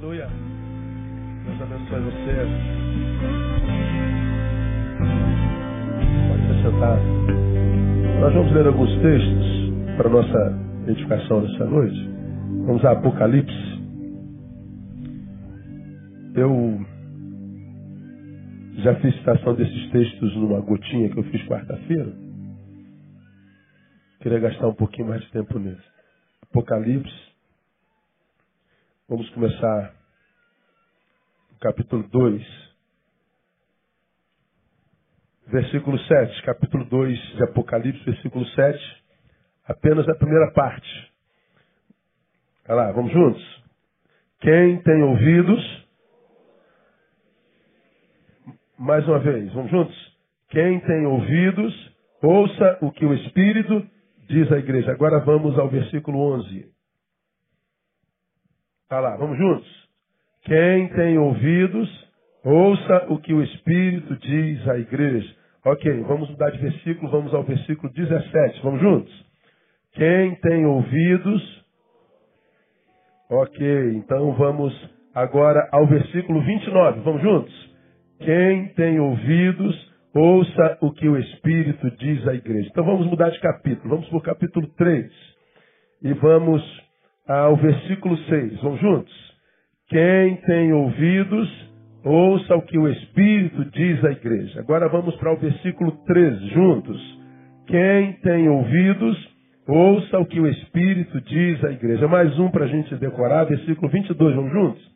Aleluia. Deus abençoe você. Pode se sentar. Nós vamos ler alguns textos para nossa edificação nessa noite. Vamos a Apocalipse. Eu já fiz citação desses textos numa gotinha que eu fiz quarta-feira. Queria gastar um pouquinho mais de tempo nesse. Apocalipse. Vamos começar no capítulo 2. Versículo 7. Capítulo 2 de Apocalipse, versículo 7. Apenas a primeira parte. Olha lá, vamos juntos? Quem tem ouvidos. Mais uma vez, vamos juntos? Quem tem ouvidos, ouça o que o Espírito diz à igreja. Agora vamos ao versículo 11. Está lá, vamos juntos? Quem tem ouvidos, ouça o que o Espírito diz à igreja. Ok, vamos mudar de versículo, vamos ao versículo 17. Vamos juntos? Quem tem ouvidos. Ok, então vamos agora ao versículo 29. Vamos juntos? Quem tem ouvidos, ouça o que o Espírito diz à igreja. Então vamos mudar de capítulo. Vamos para o capítulo 3. E vamos ao versículo 6. Vamos juntos? Quem tem ouvidos, ouça o que o Espírito diz à igreja. Agora vamos para o versículo 13, juntos. Quem tem ouvidos, ouça o que o Espírito diz à igreja. Mais um para a gente decorar, versículo 22, vamos juntos?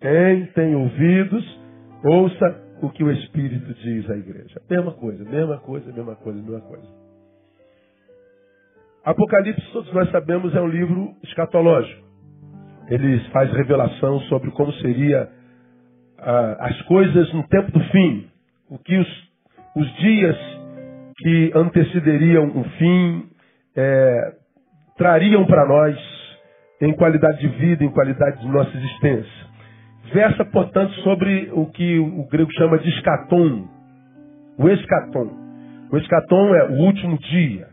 Quem tem ouvidos, ouça o que o Espírito diz à igreja. Mesma coisa, mesma coisa, mesma coisa, mesma coisa. Apocalipse, todos nós sabemos, é um livro escatológico. Ele faz revelação sobre como seria ah, as coisas no tempo do fim, o que os, os dias que antecederiam o fim é, trariam para nós em qualidade de vida, em qualidade de nossa existência. Versa, portanto, sobre o que o grego chama de escatom, o escatom. O escatom é o último dia,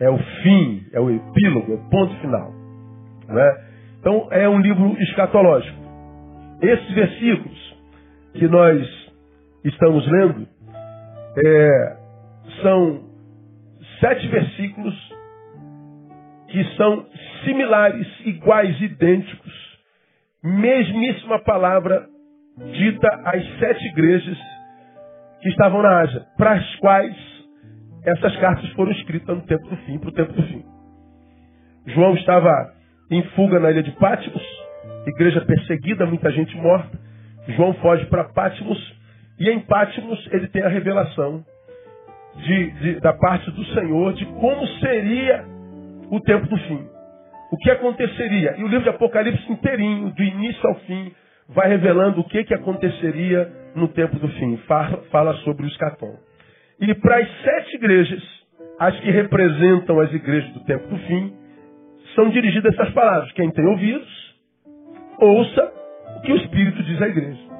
é o fim, é o epílogo, é o ponto final. Né? Então é um livro escatológico. Esses versículos que nós estamos lendo é, são sete versículos que são similares, iguais, idênticos, mesmíssima palavra dita às sete igrejas que estavam na Ásia, para as quais essas cartas foram escritas no tempo do fim, para o tempo do fim. João estava em fuga na ilha de Pátimos, igreja perseguida, muita gente morta. João foge para Pátimos e em Pátimos ele tem a revelação de, de, da parte do Senhor de como seria o tempo do fim. O que aconteceria? E o livro de Apocalipse inteirinho, do início ao fim, vai revelando o que, que aconteceria no tempo do fim. Fala, sobre o escatom. E para as sete igrejas, as que representam as igrejas do tempo do fim, são dirigidas essas palavras. Quem tem ouvidos, ouça o que o Espírito diz à igreja.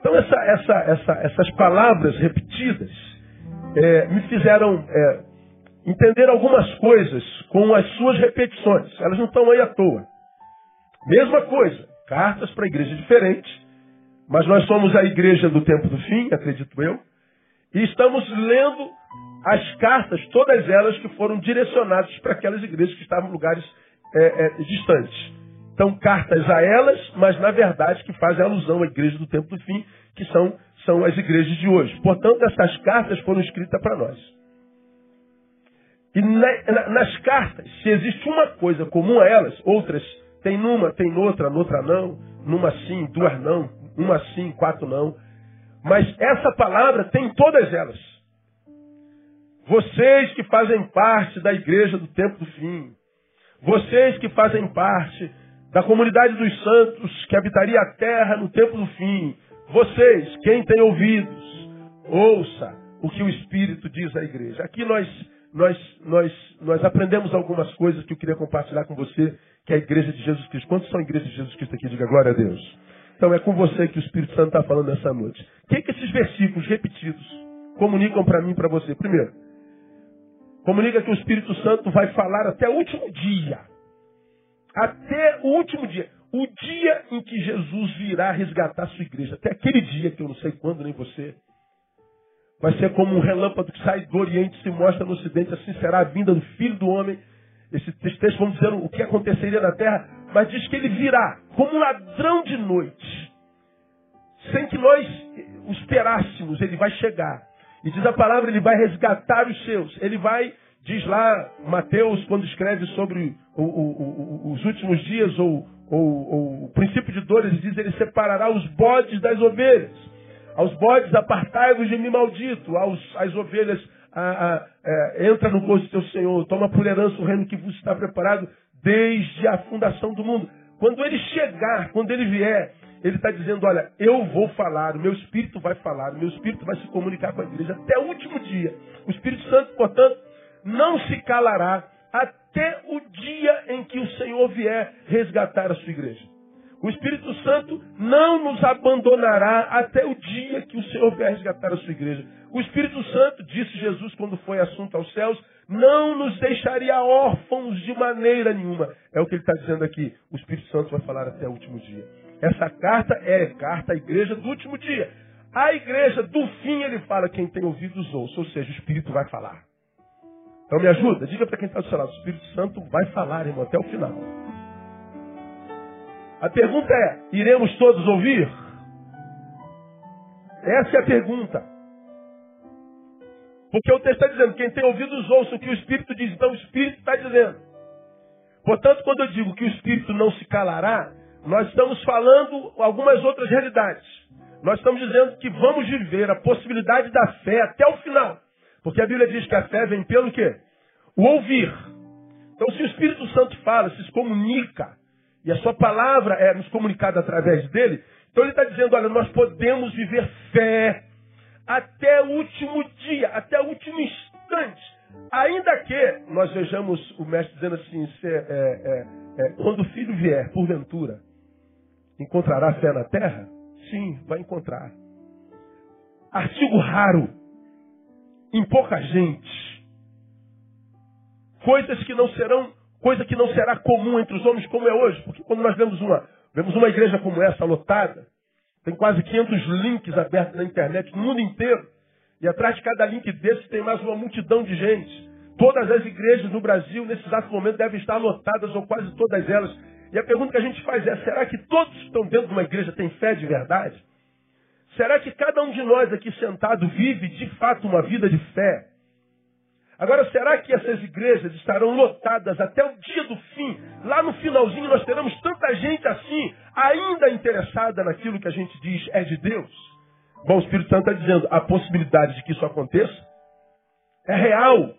Então essa, essa, essa, essas palavras repetidas é, me fizeram é, entender algumas coisas com as suas repetições. Elas não estão aí à toa. Mesma coisa, cartas para igrejas diferentes, mas nós somos a igreja do tempo do fim, acredito eu. E estamos lendo as cartas, todas elas que foram direcionadas para aquelas igrejas que estavam em lugares é, é, distantes. Então, cartas a elas, mas na verdade que fazem alusão à igreja do tempo do fim, que são, são as igrejas de hoje. Portanto, essas cartas foram escritas para nós. E na, na, nas cartas, se existe uma coisa comum a elas, outras tem numa, tem noutra, noutra não, numa sim, duas não, uma sim, quatro não. Mas essa palavra tem em todas elas. Vocês que fazem parte da igreja do tempo do fim, vocês que fazem parte da comunidade dos santos que habitaria a terra no tempo do fim, vocês, quem tem ouvidos, ouça o que o Espírito diz à igreja. Aqui nós, nós, nós, nós aprendemos algumas coisas que eu queria compartilhar com você, que é a igreja de Jesus Cristo. Quantos são igrejas de Jesus Cristo aqui? Diga glória a Deus. Então é com você que o Espírito Santo está falando nessa noite. O que, é que esses versículos repetidos comunicam para mim e para você? Primeiro, comunica que o Espírito Santo vai falar até o último dia. Até o último dia. o dia em que Jesus virá resgatar sua igreja. Até aquele dia, que eu não sei quando, nem você. Vai ser como um relâmpago que sai do Oriente e se mostra no Ocidente. Assim será a vinda do Filho do Homem. Esse texto vamos dizer o que aconteceria na terra, mas diz que ele virá como um ladrão de noite. Sem que nós o esperássemos, ele vai chegar. E diz a palavra, ele vai resgatar os seus. Ele vai, diz lá Mateus, quando escreve sobre o, o, o, os últimos dias, ou, ou, o princípio de dores, diz, ele separará os bodes das ovelhas. Aos bodes, apartai-vos de mim maldito. Aos, às ovelhas, a, a, é, entra no gosto do teu Senhor. Toma por herança o reino que vos está preparado desde a fundação do mundo. Quando ele chegar, quando ele vier, ele está dizendo: Olha, eu vou falar, o meu espírito vai falar, o meu espírito vai se comunicar com a igreja até o último dia. O Espírito Santo, portanto, não se calará até o dia em que o Senhor vier resgatar a sua igreja. O Espírito Santo não nos abandonará até o dia que o Senhor vier resgatar a sua igreja. O Espírito Santo, disse Jesus quando foi assunto aos céus, não nos deixaria órfãos de maneira nenhuma. É o que ele está dizendo aqui. O Espírito Santo vai falar até o último dia. Essa carta é carta à igreja do último dia. A igreja do fim, ele fala, quem tem ouvidos ouça, ou seja, o Espírito vai falar. Então me ajuda, diga para quem está do seu lado, o Espírito Santo vai falar, irmão, até o final. A pergunta é, iremos todos ouvir? Essa é a pergunta. Porque o texto está dizendo, quem tem ouvidos ouça o que o Espírito diz. Então o Espírito está dizendo. Portanto, quando eu digo que o Espírito não se calará, nós estamos falando algumas outras realidades. Nós estamos dizendo que vamos viver a possibilidade da fé até o final. Porque a Bíblia diz que a fé vem pelo quê? O ouvir. Então, se o Espírito Santo fala, se comunica, e a sua palavra é nos comunicada através dele, então ele está dizendo, olha, nós podemos viver fé até o último dia, até o último instante. Ainda que nós vejamos o mestre dizendo assim, é, é, é, quando o filho vier, porventura, Encontrará fé na terra? Sim, vai encontrar. Artigo raro, em pouca gente. Coisas que não serão, coisa que não será comum entre os homens como é hoje. Porque quando nós vemos uma, vemos uma igreja como essa lotada, tem quase 500 links abertos na internet no mundo inteiro. E atrás de cada link desse tem mais uma multidão de gente. Todas as igrejas no Brasil, nesse exato momento, devem estar lotadas, ou quase todas elas, e a pergunta que a gente faz é: será que todos que estão dentro de uma igreja têm fé de verdade? Será que cada um de nós aqui sentado vive de fato uma vida de fé? Agora, será que essas igrejas estarão lotadas até o dia do fim? Lá no finalzinho nós teremos tanta gente assim, ainda interessada naquilo que a gente diz é de Deus? Bom, o Espírito Santo está dizendo, a possibilidade de que isso aconteça é real,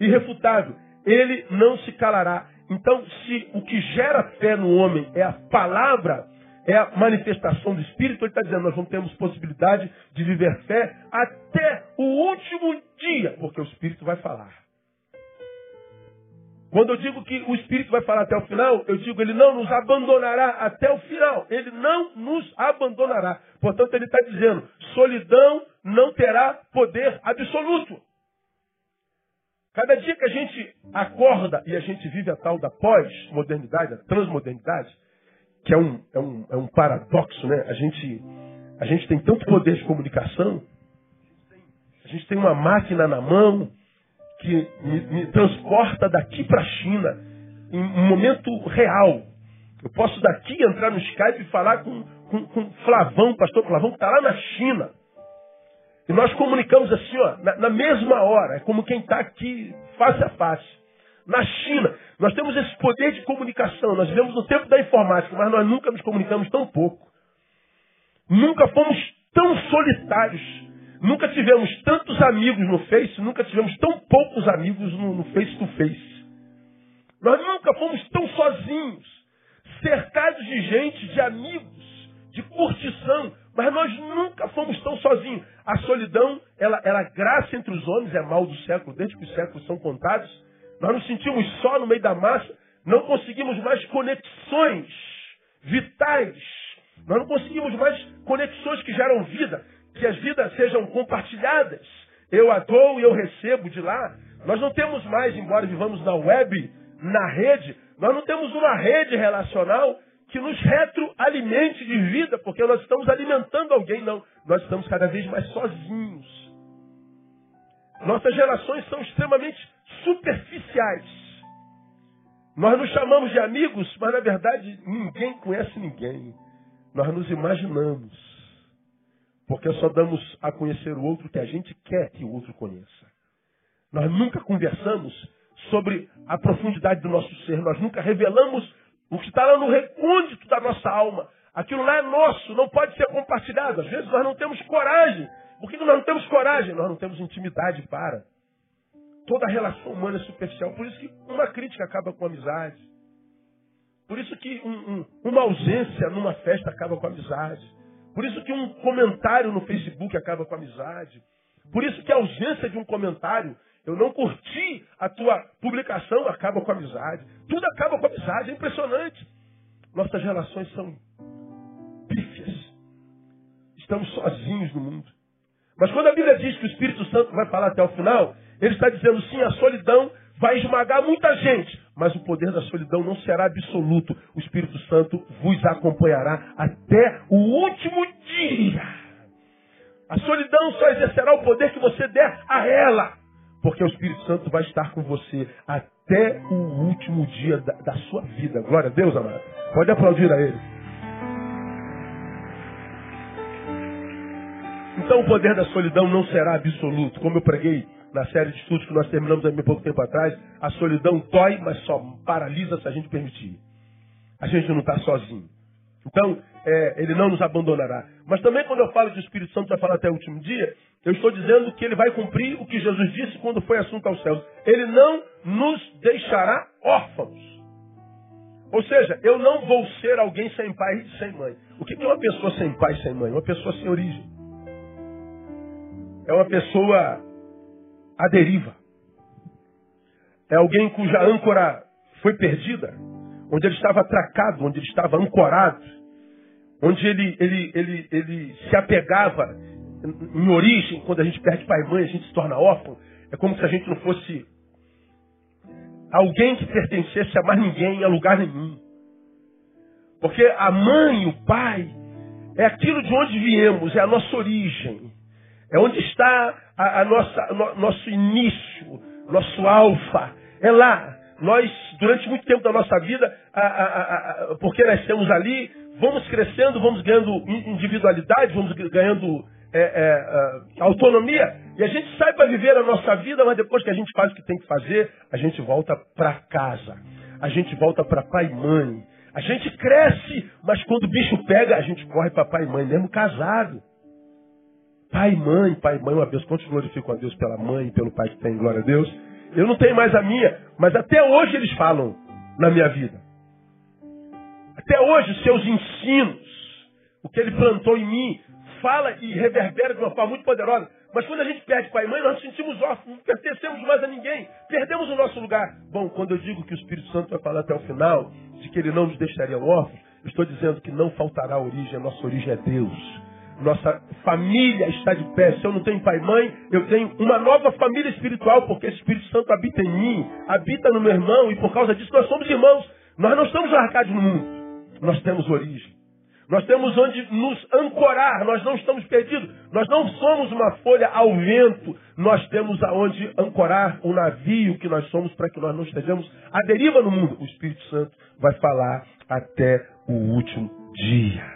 irrefutável. Ele não se calará. Então, se o que gera fé no homem é a palavra, é a manifestação do Espírito, ele está dizendo, nós não temos possibilidade de viver fé até o último dia, porque o Espírito vai falar. Quando eu digo que o Espírito vai falar até o final, eu digo ele não nos abandonará até o final. Ele não nos abandonará. Portanto, ele está dizendo, solidão não terá poder absoluto. Cada dia que a gente acorda e a gente vive a tal da pós-modernidade, a transmodernidade, que é um, é, um, é um paradoxo, né? A gente, a gente tem tanto poder de comunicação, a gente tem uma máquina na mão que me, me transporta daqui para a China em um momento real. Eu posso daqui entrar no Skype e falar com, com, com Flavão, pastor Flavão, que está lá na China. E nós comunicamos assim, ó, na, na mesma hora, é como quem está aqui face a face. Na China, nós temos esse poder de comunicação. Nós vivemos no tempo da informática, mas nós nunca nos comunicamos tão pouco. Nunca fomos tão solitários. Nunca tivemos tantos amigos no Face, nunca tivemos tão poucos amigos no, no Face to Face. Nós nunca fomos tão sozinhos, cercados de gente, de amigos, de curtição, mas nós nunca fomos tão sozinhos. A solidão, ela, ela graça entre os homens, é mal do século, desde que os séculos são contados. Nós nos sentimos só no meio da massa, não conseguimos mais conexões vitais. Nós não conseguimos mais conexões que geram vida, que as vidas sejam compartilhadas. Eu a dou e eu recebo de lá. Nós não temos mais, embora vivamos na web, na rede, nós não temos uma rede relacional que nos retroalimente de vida, porque nós estamos alimentando alguém, não. Nós estamos cada vez mais sozinhos. Nossas relações são extremamente superficiais. Nós nos chamamos de amigos, mas na verdade ninguém conhece ninguém. Nós nos imaginamos. Porque só damos a conhecer o outro que a gente quer que o outro conheça. Nós nunca conversamos sobre a profundidade do nosso ser. Nós nunca revelamos o que está lá no recôndito da nossa alma. Aquilo lá é nosso, não pode ser compartilhado. Às vezes nós não temos coragem. Por que nós não temos coragem? Nós não temos intimidade para. Toda relação humana é superficial. Por isso que uma crítica acaba com amizade. Por isso que um, um, uma ausência numa festa acaba com amizade. Por isso que um comentário no Facebook acaba com amizade. Por isso que a ausência de um comentário, eu não curti a tua publicação, acaba com amizade. Tudo acaba com amizade, é impressionante. Nossas relações são pífias. Estamos sozinhos no mundo. Mas quando a Bíblia diz que o Espírito Santo vai falar até o final, ele está dizendo sim, a solidão vai esmagar muita gente, mas o poder da solidão não será absoluto. O Espírito Santo vos acompanhará até o último dia. A solidão só exercerá o poder que você der a ela, porque o Espírito Santo vai estar com você até o último dia da, da sua vida. Glória a Deus, amado. Pode aplaudir a ele. Então o poder da solidão não será absoluto. Como eu preguei na série de estudos que nós terminamos há bem pouco tempo atrás, a solidão dói, mas só paralisa se a gente permitir. A gente não está sozinho. Então, é, ele não nos abandonará. Mas também quando eu falo que o Espírito Santo vai falar até o último dia, eu estou dizendo que ele vai cumprir o que Jesus disse quando foi assunto aos céus. Ele não nos deixará órfãos. Ou seja, eu não vou ser alguém sem pai e sem mãe. O que é uma pessoa sem pai e sem mãe? Uma pessoa sem origem. É uma pessoa à deriva. É alguém cuja âncora foi perdida, onde ele estava atracado, onde ele estava ancorado, onde ele, ele, ele, ele se apegava em origem, quando a gente perde pai e mãe, a gente se torna órfão. É como se a gente não fosse alguém que pertencesse a mais ninguém, a lugar nenhum. Porque a mãe, o pai, é aquilo de onde viemos, é a nossa origem. É onde está a, a nossa, no, nosso início, nosso alfa. É lá. Nós, durante muito tempo da nossa vida, a, porque nascemos ali, vamos crescendo, vamos ganhando individualidade, vamos ganhando é, é, autonomia. E a gente sai para viver a nossa vida, mas depois que a gente faz o que tem que fazer, a gente volta para casa. A gente volta para pai e mãe. A gente cresce, mas quando o bicho pega, a gente corre para pai e mãe, mesmo casado. Pai e mãe, pai e mãe, uma vez, quantos glorificam a Deus pela mãe e pelo pai que tem, glória a Deus. Eu não tenho mais a minha, mas até hoje eles falam na minha vida. Até hoje, seus ensinos, o que ele plantou em mim, fala e reverbera de uma forma muito poderosa. Mas quando a gente perde pai e mãe, nós nos sentimos órfãos, não pertencemos mais a ninguém, perdemos o nosso lugar. Bom, quando eu digo que o Espírito Santo vai falar até o final, de que ele não nos deixaria órfãos, estou dizendo que não faltará origem, a nossa origem é Deus. Nossa família está de pé. Se eu não tenho pai e mãe, eu tenho uma nova família espiritual, porque esse Espírito Santo habita em mim, habita no meu irmão, e por causa disso nós somos irmãos. Nós não estamos largados no mundo. Nós temos origem. Nós temos onde nos ancorar, nós não estamos perdidos. Nós não somos uma folha ao vento, nós temos aonde ancorar o navio que nós somos para que nós não estejamos à deriva no mundo. O Espírito Santo vai falar até o último dia.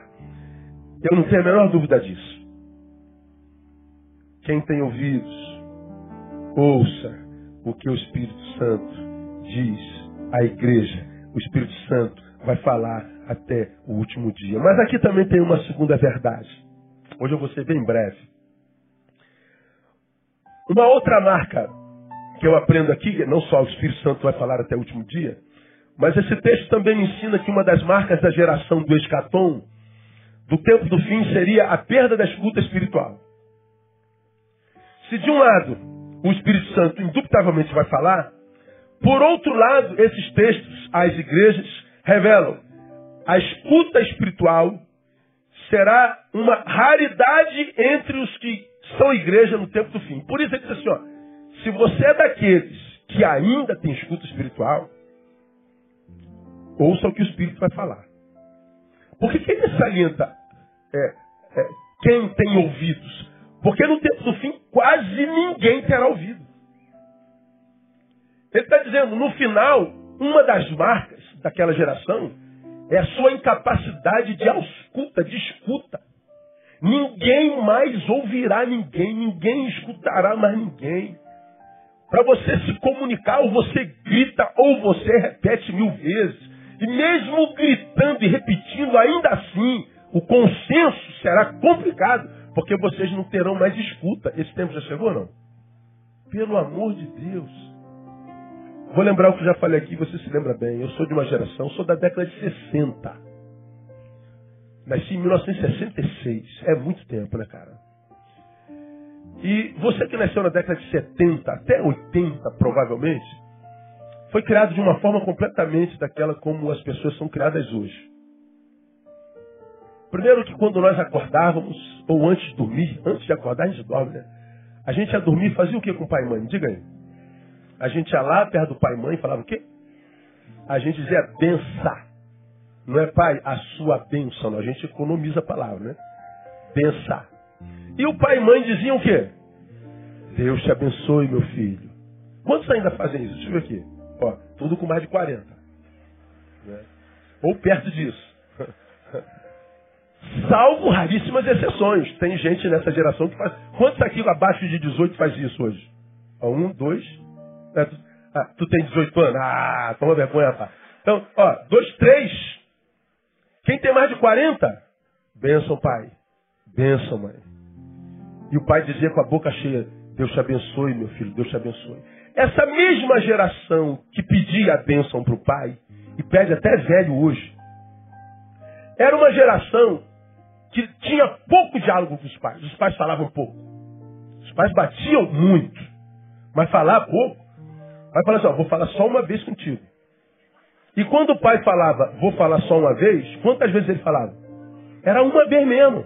Eu não tenho a menor dúvida disso. Quem tem ouvidos, ouça o que o Espírito Santo diz à igreja. O Espírito Santo vai falar até o último dia. Mas aqui também tem uma segunda verdade. Hoje eu vou ser bem breve. Uma outra marca que eu aprendo aqui, não só o Espírito Santo vai falar até o último dia, mas esse texto também ensina que uma das marcas da geração do escatom do tempo do fim seria a perda da escuta espiritual. Se de um lado o Espírito Santo indubitavelmente vai falar, por outro lado, esses textos às igrejas revelam a escuta espiritual será uma raridade entre os que são igreja no tempo do fim. Por isso ele diz assim, ó, se você é daqueles que ainda tem escuta espiritual, ouça o que o Espírito vai falar. Por que, que ele salienta é, é, quem tem ouvidos? Porque no tempo do fim quase ninguém terá ouvido. Ele está dizendo, no final, uma das marcas daquela geração é a sua incapacidade de ausculta, de escuta. Ninguém mais ouvirá ninguém, ninguém escutará mais ninguém. Para você se comunicar, ou você grita, ou você repete mil vezes. E mesmo gritando e repetindo, ainda assim, o consenso será complicado, porque vocês não terão mais escuta. Esse tempo já chegou, não? Pelo amor de Deus. Vou lembrar o que já falei aqui, você se lembra bem. Eu sou de uma geração, sou da década de 60. Nasci em 1966. É muito tempo, né, cara? E você que nasceu na década de 70 até 80, provavelmente, foi criado de uma forma completamente daquela como as pessoas são criadas hoje. Primeiro que quando nós acordávamos, ou antes de dormir, antes de acordar a gente dorme, né? A gente ia dormir fazia o que com o pai e mãe? Diga aí. A gente ia lá perto do pai e mãe e falava o quê? A gente dizia benção. Não é pai, a sua bênção. A gente economiza a palavra, né? Benção. E o pai e mãe diziam o quê? Deus te abençoe, meu filho. Quantos ainda fazem isso? Deixa eu ver aqui. Ó, tudo com mais de 40. Né? Ou perto disso. Salvo raríssimas exceções. Tem gente nessa geração que faz. Quantos aqui abaixo de 18 faz isso hoje? Um, dois. É, tu, ah, tu tem 18 anos? Ah, toma vergonha, rapaz. Então, ó, dois, três. Quem tem mais de 40? Benção, pai. Benção, mãe. E o pai dizia com a boca cheia: Deus te abençoe, meu filho, Deus te abençoe. Essa mesma geração que pedia a bênção para o pai, e pede até velho hoje, era uma geração tinha pouco diálogo com os pais. Os pais falavam pouco. Os pais batiam muito. Mas falar pouco. Vai falar assim, ó, vou falar só uma vez contigo. E quando o pai falava, vou falar só uma vez, quantas vezes ele falava? Era uma vez mesmo.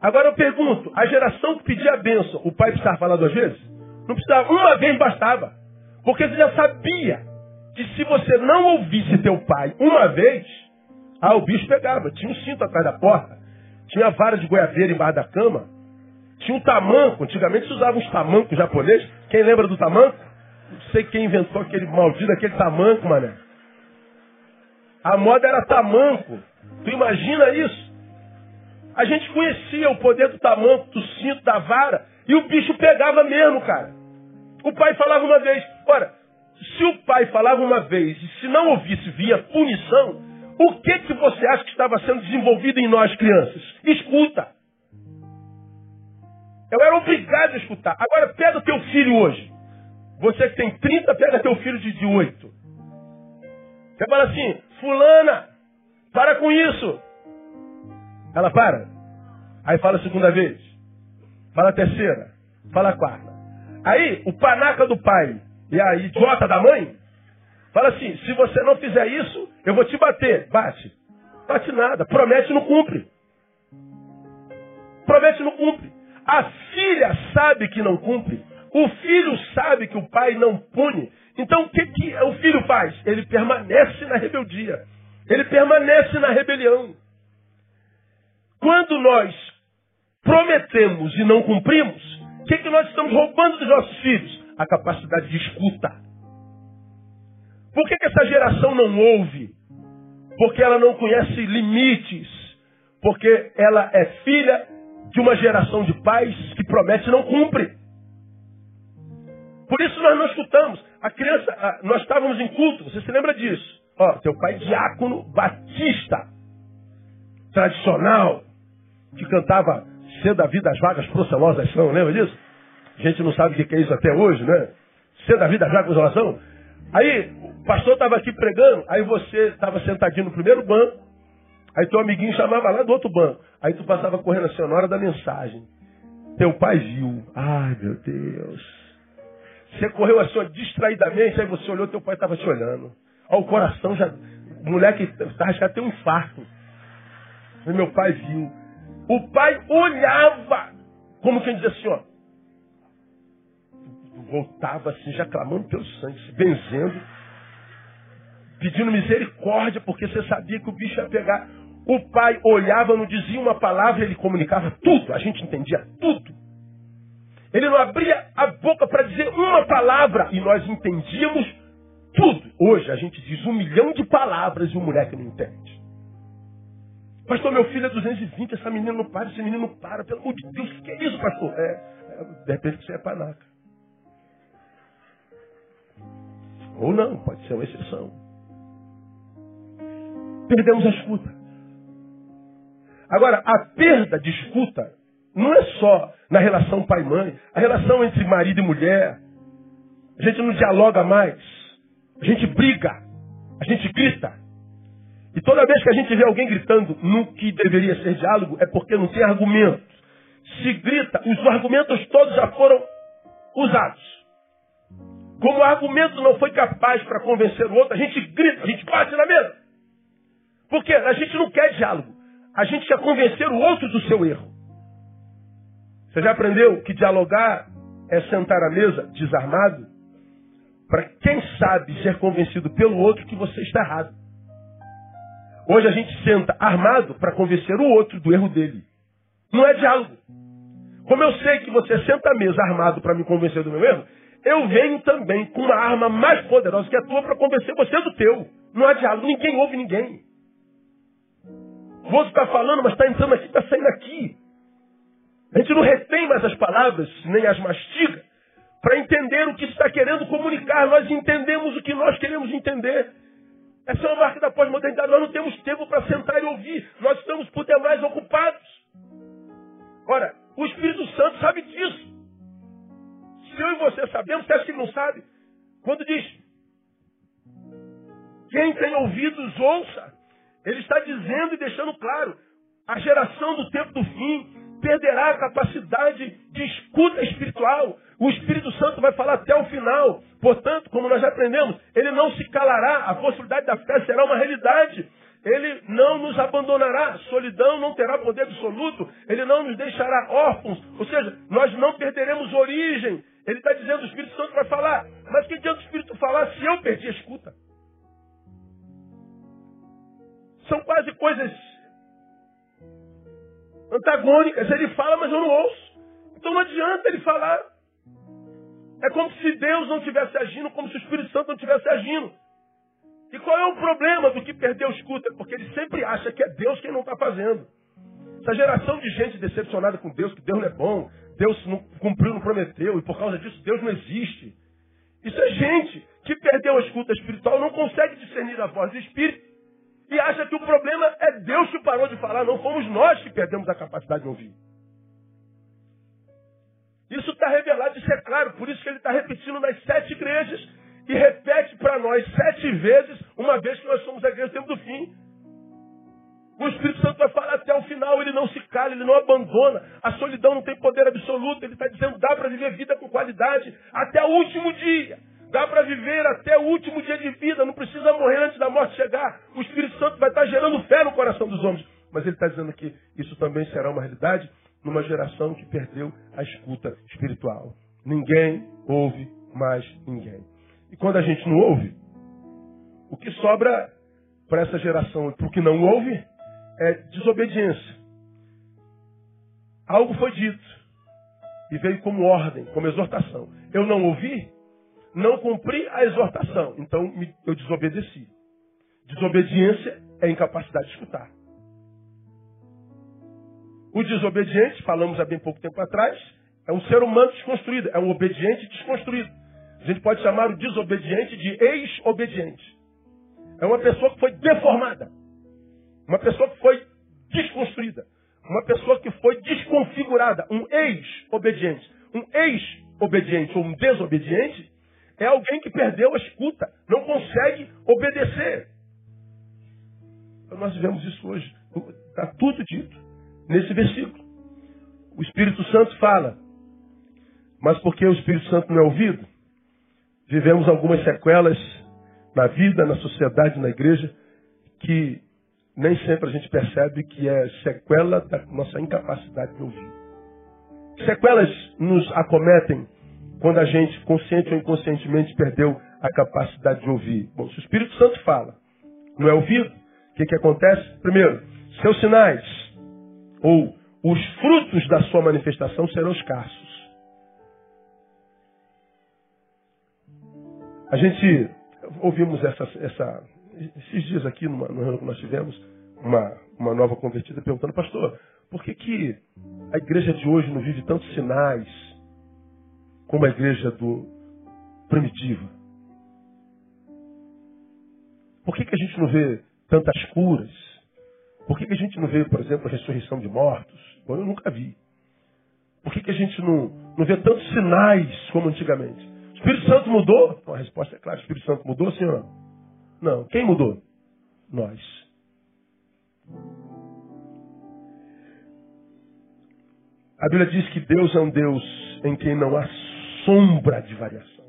Agora eu pergunto, a geração que pedia a bênção, o pai precisava falar duas vezes? Não precisava, uma vez bastava. Porque ele já sabia que se você não ouvisse teu pai uma vez, ah, o bicho pegava. Tinha um cinto atrás da porta. Tinha vara de goiabeira embaixo da cama. Tinha um tamanco. Antigamente se usava uns tamancos japoneses. Quem lembra do tamanco? Não sei quem inventou aquele maldito, aquele tamanco, mané. A moda era tamanco. Tu imagina isso? A gente conhecia o poder do tamanco, do cinto, da vara. E o bicho pegava mesmo, cara. O pai falava uma vez. Ora, se o pai falava uma vez e se não ouvisse via punição, o que, que você acha que estava sendo desenvolvido em nós, crianças? Escuta. Eu era obrigado a escutar. Agora, pega o teu filho hoje. Você que tem 30, pega teu filho de, de 8. Você fala assim, fulana, para com isso. Ela para. Aí fala a segunda vez. Fala a terceira. Fala a quarta. Aí, o panaca do pai e a idiota da mãe Fala assim, se você não fizer isso, eu vou te bater. Bate. Bate nada. Promete não cumpre. Promete não cumpre. A filha sabe que não cumpre. O filho sabe que o pai não pune. Então o que, que o filho faz? Ele permanece na rebeldia. Ele permanece na rebelião. Quando nós prometemos e não cumprimos, o que, que nós estamos roubando dos nossos filhos? A capacidade de escuta. Por que, que essa geração não ouve? Porque ela não conhece limites. Porque ela é filha de uma geração de pais que promete e não cumpre. Por isso nós não escutamos. A criança, nós estávamos em culto, você se lembra disso? Ó, teu pai diácono batista, tradicional, que cantava cedo a vida as vagas procelosas são, lembra disso? A gente não sabe o que é isso até hoje, né? Cedo a vida as vagas procelosas são. Aí o pastor estava aqui pregando, aí você estava sentadinho no primeiro banco, aí teu amiguinho chamava lá do outro banco. Aí tu passava correndo assim, na hora da mensagem. Teu pai viu. Ai, meu Deus. Você correu assim, ó, distraidamente, aí você olhou, teu pai estava te olhando. Ó, o coração já. O moleque estava já tem um infarto. Aí meu pai viu. O pai olhava, como quem diz assim, ó. Voltava assim, já clamando pelo sangue, se benzendo pedindo misericórdia, porque você sabia que o bicho ia pegar. O pai olhava, não dizia uma palavra, ele comunicava tudo, a gente entendia tudo. Ele não abria a boca para dizer uma palavra e nós entendíamos tudo. Hoje a gente diz um milhão de palavras e o moleque não entende. Pastor, meu filho é 220, essa menina não para, esse menino não para. Pelo amor de Deus, o que é isso, pastor? É, é, de repente você é panaca. Ou não, pode ser uma exceção. Perdemos a escuta. Agora, a perda de escuta não é só na relação pai-mãe, a relação entre marido e mulher. A gente não dialoga mais. A gente briga. A gente grita. E toda vez que a gente vê alguém gritando no que deveria ser diálogo, é porque não tem argumento. Se grita, os argumentos todos já foram usados. Como o argumento não foi capaz para convencer o outro, a gente grita, a gente bate na mesa. Porque a gente não quer diálogo. A gente quer convencer o outro do seu erro. Você já aprendeu que dialogar é sentar à mesa desarmado? Para quem sabe ser convencido pelo outro que você está errado. Hoje a gente senta armado para convencer o outro do erro dele. Não é diálogo. Como eu sei que você senta à mesa armado para me convencer do meu erro, eu venho também com uma arma mais poderosa que a tua para convencer você do teu. Não há diálogo, ninguém ouve ninguém. O outro está falando, mas está entrando aqui, está saindo aqui. A gente não retém mais as palavras, nem as mastiga, para entender o que está querendo comunicar. Nós entendemos o que nós queremos entender. Essa é uma marca da pós-modernidade. Nós não temos tempo para sentar e ouvir. Nós estamos por demais ocupados. Ora, o Espírito Santo sabe disso. Se eu e você sabemos, você que não sabe? Quando diz, quem tem ouvidos, ouça. Ele está dizendo e deixando claro, a geração do tempo do fim perderá a capacidade de escuta espiritual. O Espírito Santo vai falar até o final. Portanto, como nós já aprendemos, ele não se calará, a possibilidade da fé será uma realidade. Ele não nos abandonará, solidão não terá poder absoluto, ele não nos deixará órfãos, ou seja, nós não perderemos origem. Ele está dizendo, o Espírito Santo vai falar, mas que adianta o Espírito falar se eu perdi a escuta? São quase coisas antagônicas. Ele fala, mas eu não ouço. Então não adianta ele falar. É como se Deus não estivesse agindo, como se o Espírito Santo não estivesse agindo. E qual é o problema do que perdeu escuta? Porque ele sempre acha que é Deus quem não está fazendo. Essa geração de gente decepcionada com Deus, que Deus não é bom, Deus não cumpriu, não prometeu, e por causa disso Deus não existe. Isso é gente que perdeu a escuta espiritual, não consegue discernir a voz do Espírito e acha que o problema é Deus que parou de falar, não fomos nós que perdemos a capacidade de ouvir. Isso está revelado, isso é claro, por isso que ele está repetindo nas sete igrejas e repete para nós sete vezes, uma vez que nós somos a igreja do tempo do fim. O Espírito Santo vai falar até o final, ele não se cala, ele não abandona. A solidão não tem poder absoluto, ele está dizendo dá para viver vida com qualidade até o último dia. Dá para viver até o último dia de vida, não precisa morrer antes da morte chegar. O Espírito Santo vai estar gerando fé no coração dos homens. Mas ele está dizendo que isso também será uma realidade numa geração que perdeu a escuta espiritual. Ninguém ouve mais ninguém. E quando a gente não ouve, o que sobra para essa geração e para o que não ouve é desobediência. Algo foi dito e veio como ordem, como exortação. Eu não ouvi, não cumpri a exortação, então eu desobedeci. Desobediência é incapacidade de escutar. O desobediente, falamos há bem pouco tempo atrás, é um ser humano desconstruído, é um obediente desconstruído. A gente pode chamar o desobediente de ex-obediente. É uma pessoa que foi deformada. Uma pessoa que foi desconstruída. Uma pessoa que foi desconfigurada. Um ex-obediente. Um ex-obediente ou um desobediente é alguém que perdeu a escuta, não consegue obedecer. Então nós vemos isso hoje. Está tudo dito nesse versículo. O Espírito Santo fala, mas porque o Espírito Santo não é ouvido, vivemos algumas sequelas na vida, na sociedade, na igreja, que nem sempre a gente percebe que é sequela da nossa incapacidade de ouvir. Sequelas nos acometem quando a gente, consciente ou inconscientemente, perdeu a capacidade de ouvir? Bom, se o Espírito Santo fala, não é ouvido, o que, que acontece? Primeiro, seus sinais ou os frutos da sua manifestação serão escassos. A gente ouvimos essa, essa, esses dias aqui, numa, reunião que nós tivemos, uma, uma nova convertida perguntando, pastor, por que, que a igreja de hoje não vive tantos sinais como a igreja do primitiva? Por que, que a gente não vê tantas curas? Por que, que a gente não vê, por exemplo, a ressurreição de mortos? Bom, eu nunca vi. Por que, que a gente não, não vê tantos sinais como antigamente? O Espírito Santo mudou? A resposta é clara: o Espírito Santo mudou, ou não? Não. Quem mudou? Nós. A Bíblia diz que Deus é um Deus em quem não há sombra de variação.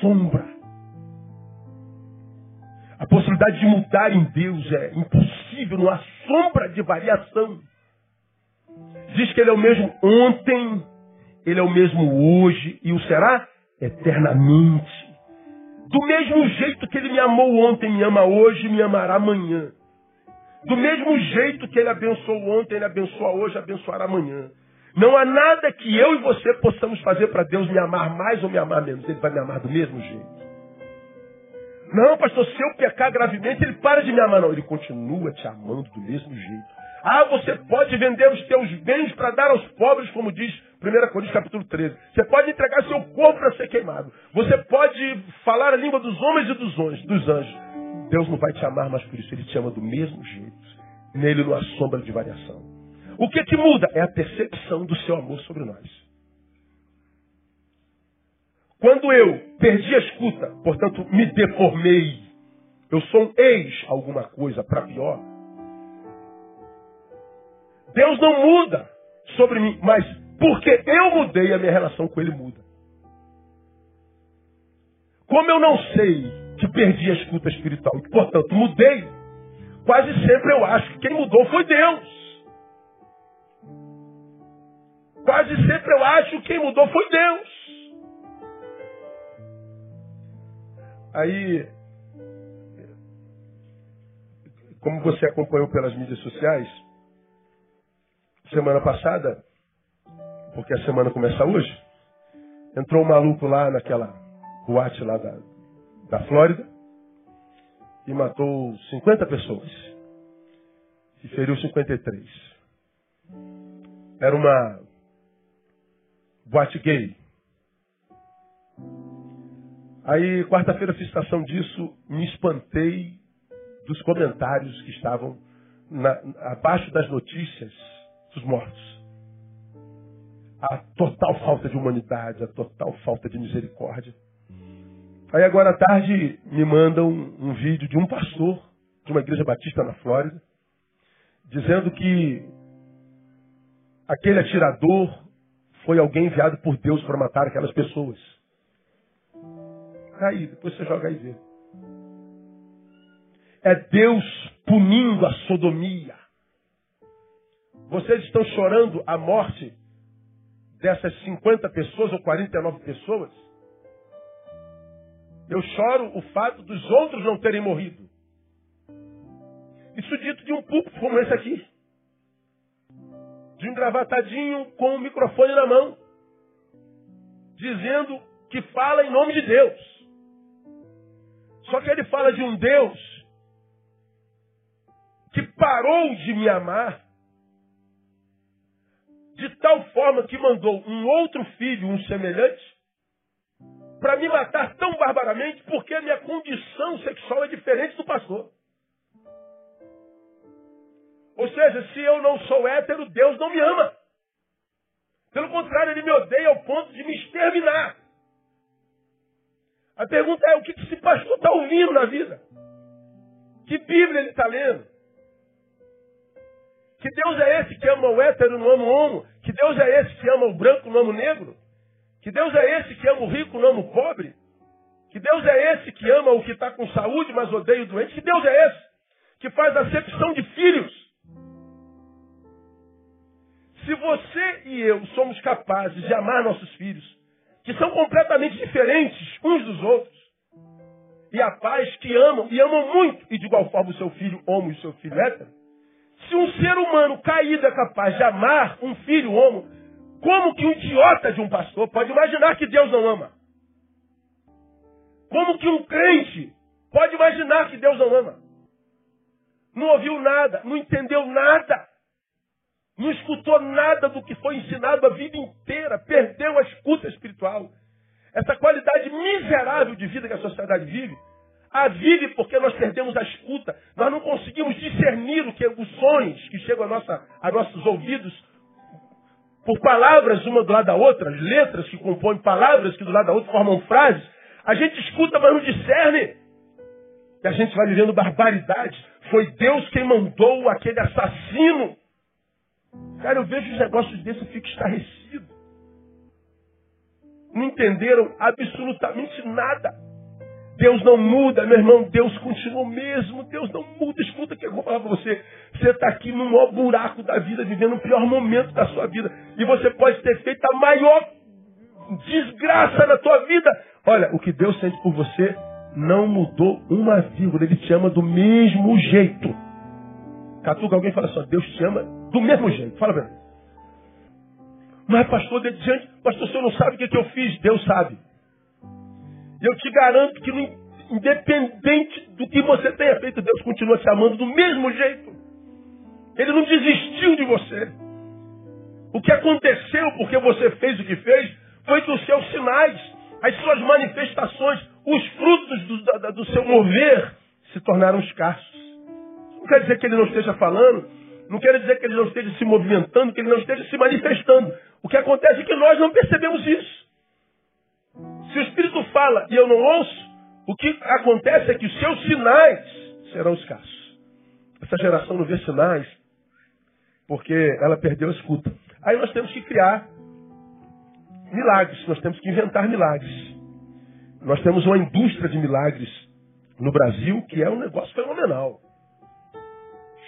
Sombra. A possibilidade de mudar em Deus é impossível, não há sombra de variação. Diz que Ele é o mesmo ontem, Ele é o mesmo hoje e o será eternamente. Do mesmo jeito que Ele me amou ontem, me ama hoje, me amará amanhã. Do mesmo jeito que Ele abençoou ontem, Ele abençoa hoje, abençoará amanhã. Não há nada que eu e você possamos fazer para Deus me amar mais ou me amar menos. Ele vai me amar do mesmo jeito. Não, pastor, se eu pecar gravemente, ele para de me amar. Não, ele continua te amando do mesmo jeito. Ah, você pode vender os teus bens para dar aos pobres, como diz 1 Coríntios capítulo 13. Você pode entregar seu corpo para ser queimado. Você pode falar a língua dos homens e dos anjos. Dos anjos. Deus não vai te amar mais por isso. Ele te ama do mesmo jeito. Nele não há sombra de variação. O que que muda? É a percepção do seu amor sobre nós. Quando eu perdi a escuta, portanto me deformei, eu sou um ex alguma coisa para pior. Deus não muda sobre mim, mas porque eu mudei, a minha relação com Ele muda. Como eu não sei que perdi a escuta espiritual e, portanto, mudei, quase sempre eu acho que quem mudou foi Deus. Quase sempre eu acho que quem mudou foi Deus. Aí, como você acompanhou pelas mídias sociais, semana passada, porque a semana começa hoje, entrou um maluco lá naquela boate lá da, da Flórida e matou 50 pessoas. E feriu 53. Era uma boate gay. Aí, quarta-feira, fiz estação disso, me espantei dos comentários que estavam na, abaixo das notícias dos mortos. A total falta de humanidade, a total falta de misericórdia. Aí agora à tarde me mandam um, um vídeo de um pastor de uma igreja batista na Flórida, dizendo que aquele atirador foi alguém enviado por Deus para matar aquelas pessoas cair. Depois você joga aí vê. É Deus punindo a sodomia. Vocês estão chorando a morte dessas 50 pessoas ou 49 pessoas? Eu choro o fato dos outros não terem morrido. Isso dito de um púlpito como esse aqui. Engravatadinho com o microfone na mão. Dizendo que fala em nome de Deus. Só que ele fala de um Deus que parou de me amar de tal forma que mandou um outro filho, um semelhante, para me matar tão barbaramente porque a minha condição sexual é diferente do pastor. Ou seja, se eu não sou hétero, Deus não me ama. Pelo contrário, ele me odeia ao ponto de me exterminar. A pergunta é: o que esse pastor está ouvindo na vida? Que Bíblia ele está lendo? Que Deus é esse que ama o hétero, não ama o homo? Que Deus é esse que ama o branco, não ama o negro? Que Deus é esse que ama o rico, não ama o pobre? Que Deus é esse que ama o que está com saúde, mas odeia o doente? Que Deus é esse que faz acepção de filhos? Se você e eu somos capazes de amar nossos filhos, que são completamente diferentes uns dos outros. E há pais que amam, e amam muito, e de igual forma o seu filho homo e o seu filho hétero. Se um ser humano caído é capaz de amar um filho homo, como que um idiota de um pastor pode imaginar que Deus não ama? Como que um crente pode imaginar que Deus não ama? Não ouviu nada, não entendeu nada, não escutou nada do que foi ensinado a vida inteira, perdeu a escuta espiritual. Essa qualidade miserável de vida que a sociedade vive, a vive porque nós perdemos a escuta. Nós não conseguimos discernir o que os sons que chegam a, nossa, a nossos ouvidos por palavras uma do lado da outra, letras que compõem palavras que do lado da outra formam frases. A gente escuta, mas não discerne. E a gente vai vivendo barbaridades. Foi Deus quem mandou aquele assassino. Cara, eu vejo os negócios desses e fico estarrecido. Não entenderam absolutamente nada. Deus não muda, meu irmão, Deus continua o mesmo, Deus não muda. Escuta que eu vou falar para você. Você está aqui no maior buraco da vida, vivendo o pior momento da sua vida. E você pode ter feito a maior desgraça na tua vida. Olha, o que Deus sente por você não mudou uma vírgula. Ele te ama do mesmo jeito. Catuca alguém fala assim, Deus te ama do mesmo jeito. Fala bem. Mas pastor, de diante, pastor, o senhor não sabe o que, que eu fiz? Deus sabe. Eu te garanto que, independente do que você tenha feito, Deus continua te amando do mesmo jeito. Ele não desistiu de você. O que aconteceu porque você fez o que fez foi que os seus sinais, as suas manifestações, os frutos do, do seu mover se tornaram escassos. Não quer dizer que ele não esteja falando, não quer dizer que ele não esteja se movimentando, que ele não esteja se manifestando. O que acontece é que nós não percebemos isso. Se o Espírito fala e eu não ouço, o que acontece é que os seus sinais serão escassos. Essa geração não vê sinais porque ela perdeu a escuta. Aí nós temos que criar milagres, nós temos que inventar milagres. Nós temos uma indústria de milagres no Brasil que é um negócio fenomenal.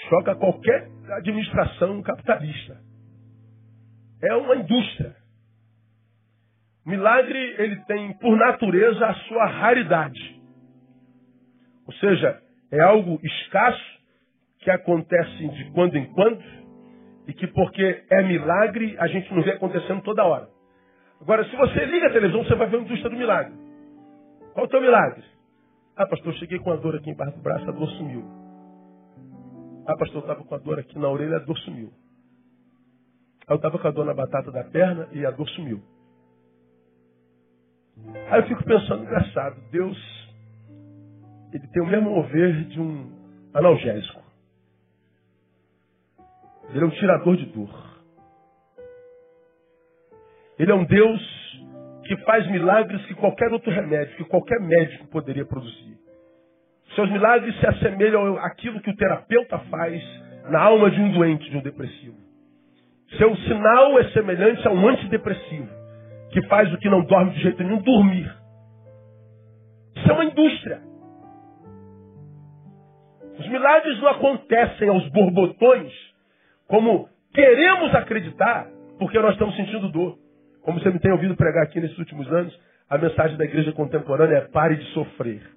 Choca qualquer administração capitalista. É uma indústria. Milagre, ele tem, por natureza, a sua raridade. Ou seja, é algo escasso, que acontece de quando em quando, e que porque é milagre, a gente não vê acontecendo toda hora. Agora, se você liga a televisão, você vai ver a indústria do milagre. Qual é o teu milagre? Ah, pastor, eu cheguei com a dor aqui embaixo do braço, a dor sumiu. Ah, pastor, eu estava com a dor aqui na orelha, a dor sumiu. Ah, eu estava com a dor na batata da perna e a dor sumiu. Aí eu fico pensando, engraçado, Deus, ele tem o mesmo mover de um analgésico. Ele é um tirador de dor. Ele é um Deus que faz milagres que qualquer outro remédio, que qualquer médico poderia produzir. Seus milagres se assemelham àquilo que o terapeuta faz na alma de um doente, de um depressivo. Seu sinal é semelhante a um antidepressivo que faz o que não dorme de jeito nenhum dormir. Isso é uma indústria. Os milagres não acontecem aos borbotões como queremos acreditar porque nós estamos sentindo dor. Como você me tem ouvido pregar aqui nesses últimos anos, a mensagem da igreja contemporânea é pare de sofrer.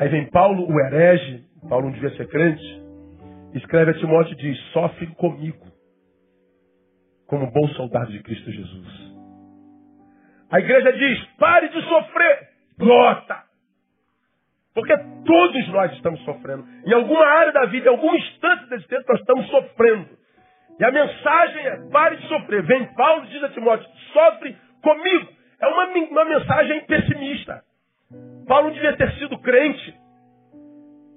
Aí vem Paulo, o herege, Paulo não devia ser crente, escreve a Timóteo e diz, sofre comigo, como bom soldado de Cristo Jesus. A igreja diz: pare de sofrer. Brota. Porque todos nós estamos sofrendo. Em alguma área da vida, em algum instante desse tempo, nós estamos sofrendo. E a mensagem é: pare de sofrer. Vem Paulo diz a Timóteo: sofre comigo. É uma, uma mensagem pessimista. Paulo devia ter sido crente.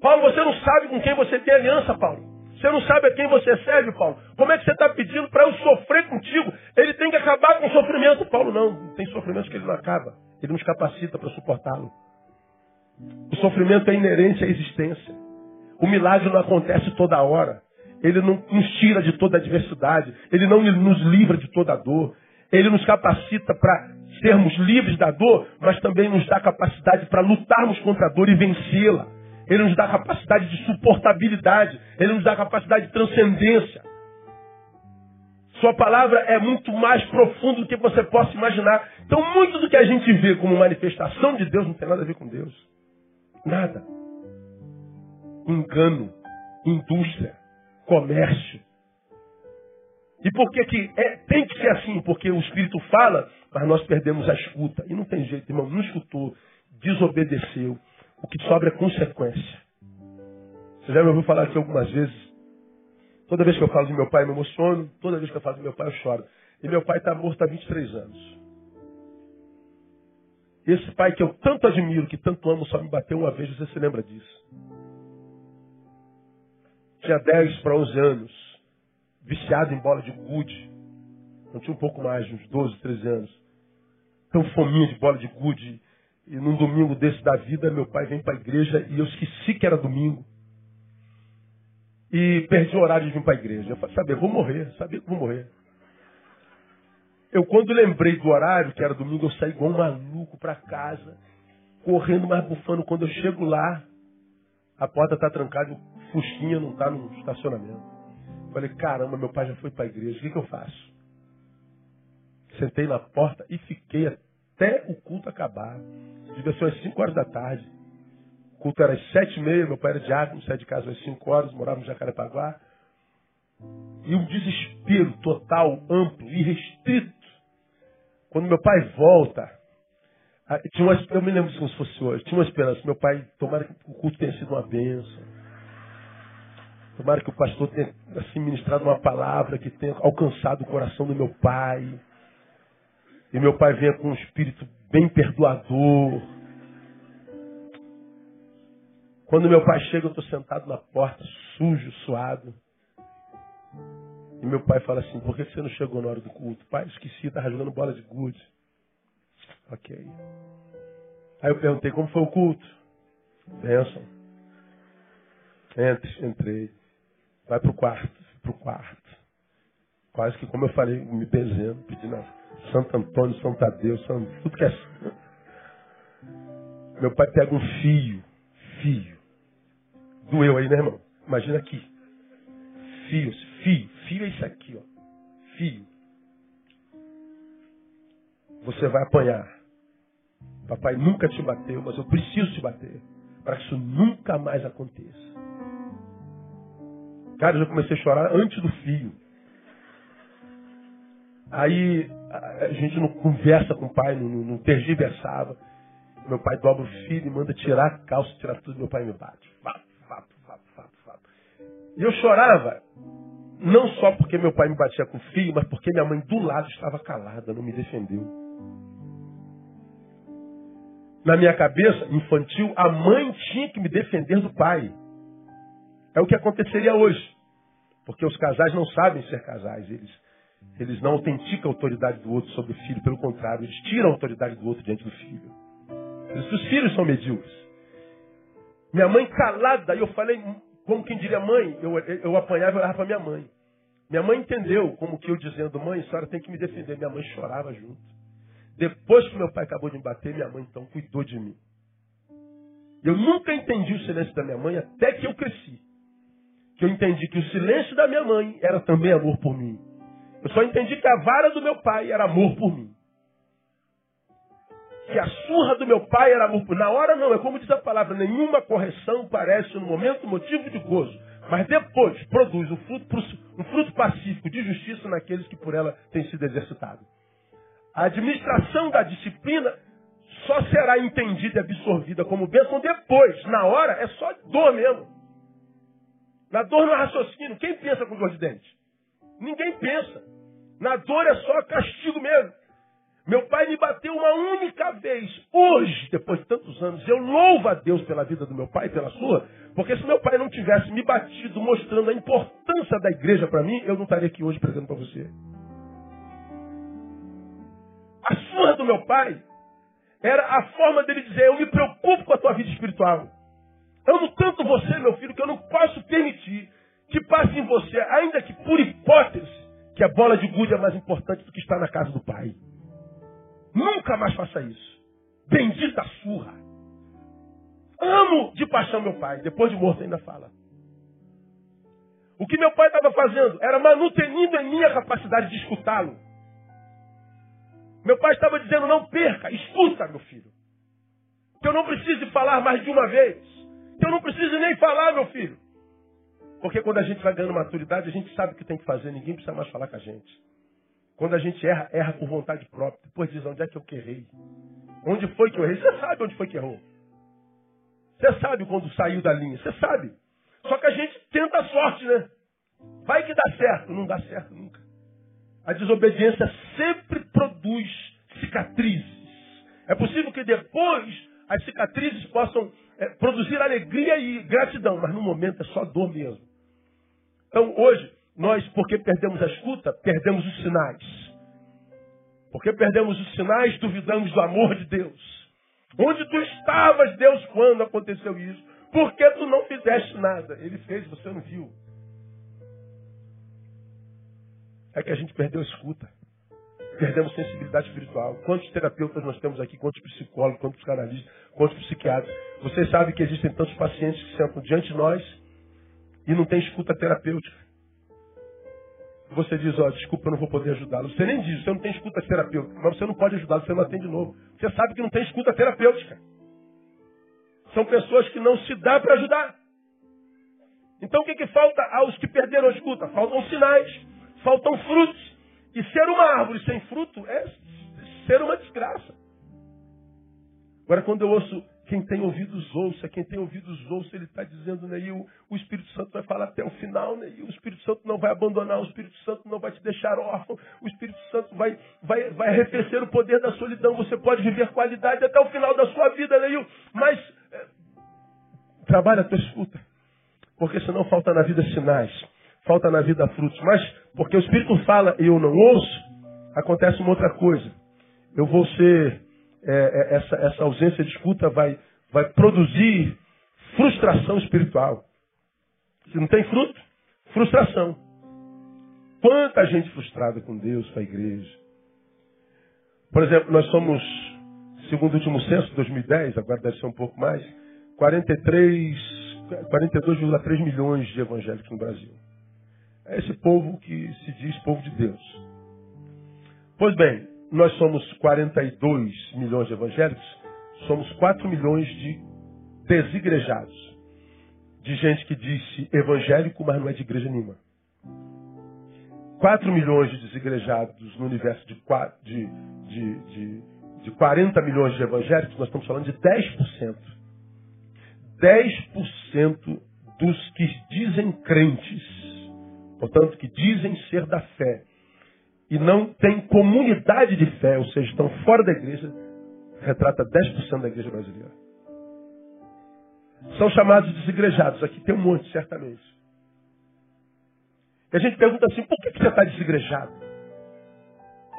Paulo, você não sabe com quem você tem aliança, Paulo. Você não sabe a quem você serve, Paulo. Como é que você está pedindo para eu sofrer contigo? Ele tem que acabar com o sofrimento. Paulo não, tem sofrimento que ele não acaba. Ele nos capacita para suportá-lo. O sofrimento é inerente à existência. O milagre não acontece toda hora. Ele não nos tira de toda adversidade. Ele não nos livra de toda dor. Ele nos capacita para sermos livres da dor, mas também nos dá capacidade para lutarmos contra a dor e vencê-la. Ele nos dá capacidade de suportabilidade. Ele nos dá capacidade de transcendência. Sua palavra é muito mais profundo do que você possa imaginar. Então, muito do que a gente vê como manifestação de Deus não tem nada a ver com Deus. Nada. Engano, indústria, comércio. E por que, que é, tem que ser assim? Porque o Espírito fala, mas nós perdemos a escuta. E não tem jeito, irmão. Não escutou, desobedeceu. O que sobra é consequência. Você já me ouviu falar aqui algumas vezes Toda vez que eu falo do meu pai, eu me emociono. Toda vez que eu falo do meu pai, eu choro. E meu pai está morto há 23 anos. Esse pai que eu tanto admiro, que tanto amo, só me bateu uma vez. Você se lembra disso? Tinha 10 para 11 anos. Viciado em bola de gude. Não tinha um pouco mais, uns 12, 13 anos. Tão fominha de bola de gude. E num domingo desse da vida, meu pai vem para a igreja e eu esqueci que era domingo e perdi o horário de vir para a igreja. Eu falei, sabe, vou morrer, sabia que vou morrer. Eu, quando lembrei do horário, que era domingo, eu saí igual um maluco para casa, correndo, mas bufando. Quando eu chego lá, a porta está trancada, o Fusquinha não está no estacionamento. Falei, caramba, meu pai já foi para a igreja, o que, que eu faço? Sentei na porta e fiquei até o culto acabar. Devia ser às 5 horas da tarde culto era às sete e meia, meu pai era diácono, saía de casa às cinco horas, morava no Jacarepaguá. E um desespero total, amplo e restrito. Quando meu pai volta, tinha uma, eu me lembro como se fosse hoje, tinha uma esperança. Meu pai, tomara que o culto tenha sido uma bênção. Tomara que o pastor tenha assim, ministrado uma palavra que tenha alcançado o coração do meu pai. E meu pai venha com um espírito bem perdoador quando meu pai chega, eu estou sentado na porta, sujo, suado. E meu pai fala assim, por que você não chegou na hora do culto? Pai, esqueci, estava jogando bola de gude. Ok. Aí eu perguntei, como foi o culto? Benção. Entre, entrei. Vai pro quarto, pro quarto. Quase que, como eu falei, me benzendo, pedindo a Santo Antônio, São Tadeu, São, tudo que é Meu pai pega um fio, fio, Doeu aí, né, irmão? Imagina aqui. Fios, fio. Fio é isso aqui, ó. Fio. Você vai apanhar. Papai nunca te bateu, mas eu preciso te bater. Para que isso nunca mais aconteça. Cara, eu já comecei a chorar antes do fio. Aí a gente não conversa com o pai, não, não tergiversava. Meu pai dobra o filho e manda tirar a calça, tirar tudo. Meu pai me bate. bate. E eu chorava, não só porque meu pai me batia com o filho, mas porque minha mãe do lado estava calada, não me defendeu. Na minha cabeça infantil, a mãe tinha que me defender do pai. É o que aconteceria hoje. Porque os casais não sabem ser casais. Eles, eles não autenticam a autoridade do outro sobre o filho. Pelo contrário, eles tiram a autoridade do outro diante do filho. Os filhos são medíocres. Minha mãe calada, e eu falei, como quem diria, mãe, eu, eu apanhava e olhava para minha mãe. Minha mãe entendeu, como que eu dizendo, mãe, a senhora tem que me defender. Minha mãe chorava junto. Depois que meu pai acabou de me bater, minha mãe então cuidou de mim. Eu nunca entendi o silêncio da minha mãe até que eu cresci. Que eu entendi que o silêncio da minha mãe era também amor por mim. Eu só entendi que a vara do meu pai era amor por mim que a surra do meu pai era amor. Na hora não, é como diz a palavra, nenhuma correção parece no momento motivo de gozo. Mas depois produz um fruto, um fruto pacífico de justiça naqueles que por ela têm sido exercitados. A administração da disciplina só será entendida e absorvida como bênção depois. Na hora é só dor mesmo. Na dor não é raciocínio. Quem pensa com dor de dente? Ninguém pensa. Na dor é só castigo mesmo. Meu pai me bateu uma única vez. Hoje, depois de tantos anos, eu louvo a Deus pela vida do meu pai, pela sua, porque se meu pai não tivesse me batido mostrando a importância da igreja para mim, eu não estaria aqui hoje pregando para você. A surra do meu pai era a forma dele dizer: Eu me preocupo com a tua vida espiritual. Amo tanto você, meu filho, que eu não posso permitir que passe em você, ainda que por hipótese, que a bola de gude é mais importante do que estar na casa do pai. Nunca mais faça isso. Bendita surra. Amo de paixão meu pai. Depois de morto ainda fala. O que meu pai estava fazendo era manutenindo em mim a capacidade de escutá-lo. Meu pai estava dizendo, não perca, escuta, meu filho. Que eu não precise falar mais de uma vez. Que eu não precise nem falar, meu filho. Porque quando a gente vai ganhando maturidade, a gente sabe o que tem que fazer, ninguém precisa mais falar com a gente. Quando a gente erra, erra por vontade própria. Depois diz, onde é que eu errei? Onde foi que eu errei? Você sabe onde foi que errou. Você sabe quando saiu da linha, você sabe. Só que a gente tenta a sorte, né? Vai que dá certo. Não dá certo nunca. A desobediência sempre produz cicatrizes. É possível que depois as cicatrizes possam é, produzir alegria e gratidão, mas no momento é só dor mesmo. Então hoje, nós, porque perdemos a escuta, perdemos os sinais. Porque perdemos os sinais, duvidamos do amor de Deus. Onde tu estavas, Deus, quando aconteceu isso? Por que tu não fizeste nada? Ele fez, você não viu. É que a gente perdeu a escuta. Perdemos sensibilidade espiritual. Quantos terapeutas nós temos aqui? Quantos psicólogos? Quantos psicanalistas? Quantos psiquiatras? Vocês sabem que existem tantos pacientes que sentam diante de nós e não tem escuta terapêutica. Você diz, ó, oh, desculpa, eu não vou poder ajudá-lo. Você nem diz, você não tem escuta terapêutica, mas você não pode ajudá-lo, você não atende de novo. Você sabe que não tem escuta terapêutica. São pessoas que não se dá para ajudar. Então o que, que falta aos que perderam a escuta? Faltam sinais, faltam frutos. E ser uma árvore sem fruto é ser uma desgraça. Agora, quando eu ouço quem tem ouvidos ouça, quem tem ouvidos ouça, ele está dizendo? E o, Espírito Santo vai falar até o final? E o Espírito Santo não vai abandonar, o Espírito Santo não vai te deixar órfão, o Espírito Santo vai, vai, vai arrefecer o poder da solidão. Você pode viver qualidade até o final da sua vida, né? Mas é, trabalha a tua escuta, porque senão falta na vida sinais, falta na vida frutos. Mas porque o Espírito fala e eu não ouço, acontece uma outra coisa. Eu vou ser é, é, essa, essa ausência de escuta vai, vai produzir frustração espiritual. Se não tem fruto, frustração. Quanta gente frustrada com Deus, com a igreja. Por exemplo, nós somos, segundo o último censo, 2010, agora deve ser um pouco mais, 43, 42,3 milhões de evangélicos no Brasil. É esse povo que se diz povo de Deus. Pois bem, nós somos 42 milhões de evangélicos, somos 4 milhões de desigrejados. De gente que disse evangélico, mas não é de igreja nenhuma. 4 milhões de desigrejados no universo de, de, de, de, de 40 milhões de evangélicos, nós estamos falando de 10%. 10% dos que dizem crentes, portanto, que dizem ser da fé, e não tem comunidade de fé, ou seja, estão fora da igreja, retrata 10% da igreja brasileira. São chamados desigrejados. Aqui tem um monte, certamente. E a gente pergunta assim, por que, você está desigrejado?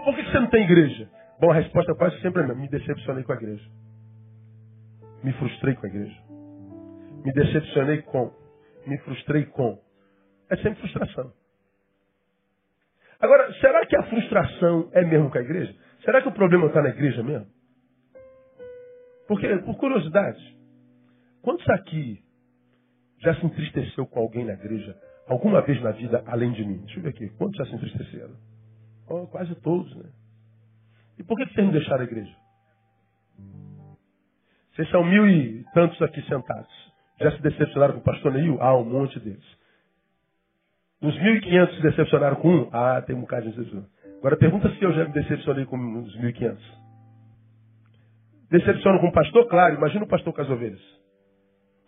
Por que, você não tem igreja? Bom, a resposta quase sempre é. Me decepcionei com a igreja. Me frustrei com a igreja. Me decepcionei com. Me frustrei com. É sempre frustração. Agora, será que a frustração é mesmo com a igreja? Será que o problema está na igreja mesmo? Porque, por curiosidade, quantos aqui já se entristeceu com alguém na igreja alguma vez na vida além de mim? Deixa eu ver aqui. Quantos já se entristeceram? Oh, quase todos, né? E por que vocês não deixaram a igreja? Vocês são mil e tantos aqui sentados. Já se decepcionaram com o pastor Neil? Ah, um monte deles. Os 1.500 se decepcionaram com um? Ah, tem um bocado de decepção. Agora pergunta se eu já me decepcionei com os 1.500. Decepciono com o pastor? Claro, imagina o pastor com as ovelhas.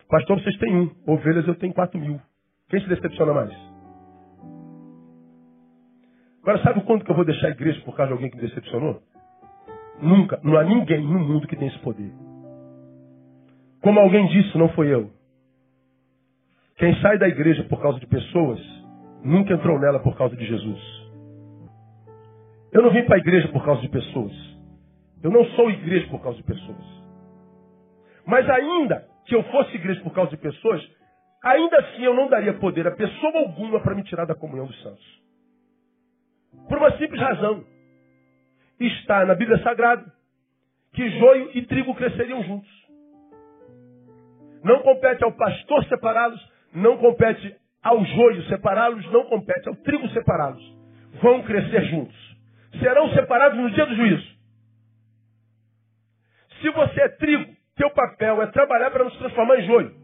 Pastor, vocês têm um. Ovelhas eu tenho 4 mil. Quem se decepciona mais? Agora, sabe quanto que eu vou deixar a igreja por causa de alguém que me decepcionou? Nunca. Não há ninguém no mundo que tem esse poder. Como alguém disse, não foi eu. Quem sai da igreja por causa de pessoas, nunca entrou nela por causa de Jesus. Eu não vim para a igreja por causa de pessoas. Eu não sou igreja por causa de pessoas. Mas ainda que eu fosse igreja por causa de pessoas, ainda assim eu não daria poder a pessoa alguma para me tirar da comunhão dos santos. Por uma simples razão. Está na Bíblia Sagrada que joio e trigo cresceriam juntos. Não compete ao pastor separá-los, não compete ao joio separá-los não compete, ao trigo separá-los. Vão crescer juntos. Serão separados no dia do juízo. Se você é trigo, teu papel é trabalhar para não se transformar em joio.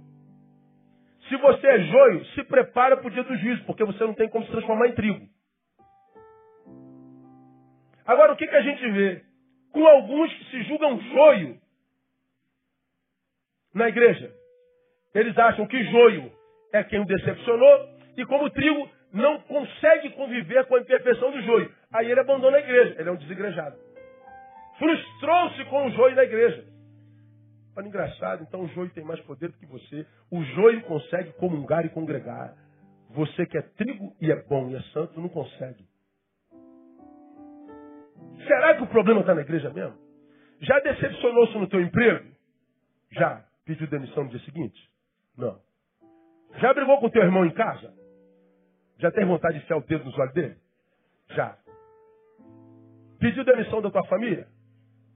Se você é joio, se prepara para o dia do juízo, porque você não tem como se transformar em trigo. Agora, o que, que a gente vê? Com alguns que se julgam joio na igreja. Eles acham que joio é quem o decepcionou e como trigo não consegue conviver com a imperfeição do joio. Aí ele abandona a igreja, ele é um desigrejado. Frustrou-se com o joio na igreja. Olha, engraçado, então o joio tem mais poder do que você. O joio consegue comungar e congregar. Você que é trigo e é bom e é santo, não consegue. Será que o problema está na igreja mesmo? Já decepcionou-se no teu emprego? Já. Pediu demissão no dia seguinte? Não. Já brigou com teu irmão em casa? Já tem vontade de enfiar o dedo nos olhos dele? Já. Pediu demissão da tua família?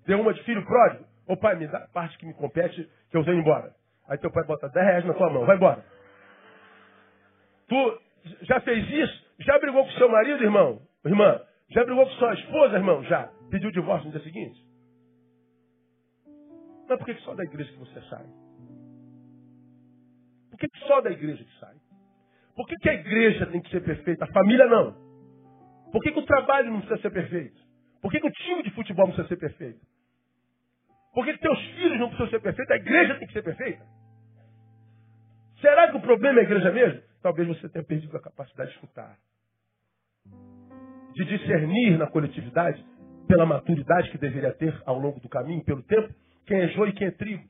Deu uma de filho pródigo? Ô pai, me dá a parte que me compete que eu venho embora. Aí teu pai bota 10 reais na tua mão, vai embora. Tu já fez isso? Já brigou com seu marido, irmão? Irmã? Já brigou com sua esposa, irmão? Já. Pediu divórcio no dia seguinte? Mas por que só da igreja que você sai? Por que só da igreja que sai? Por que, que a igreja tem que ser perfeita? A família não. Por que, que o trabalho não precisa ser perfeito? Por que, que o time de futebol não precisa ser perfeito? Por que, que teus filhos não precisam ser perfeitos? A igreja tem que ser perfeita. Será que o problema é a igreja mesmo? Talvez você tenha perdido a capacidade de escutar. De discernir na coletividade, pela maturidade que deveria ter ao longo do caminho, pelo tempo, quem é joio e quem é trigo.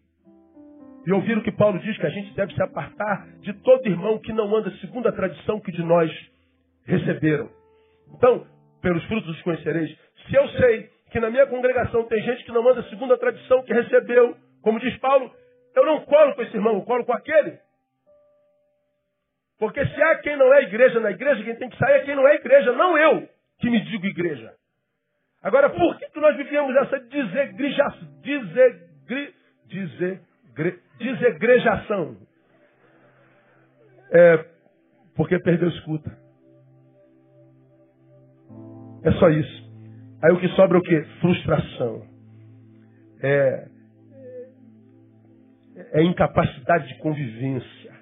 E ouvir o que Paulo diz, que a gente deve se apartar de todo irmão que não anda segundo a tradição que de nós receberam. Então, pelos frutos os conhecereis. Se eu sei que na minha congregação tem gente que não anda segundo a tradição que recebeu, como diz Paulo, eu não colo com esse irmão, eu colo com aquele. Porque se há quem não é igreja na igreja, quem tem que sair é quem não é igreja, não eu que me digo igreja. Agora, por que, que nós vivíamos essa desegrejação? Desegre, desegre, desegrejação? É porque perdeu escuta. É só isso. Aí o que sobra é o quê? Frustração. É, é incapacidade de convivência.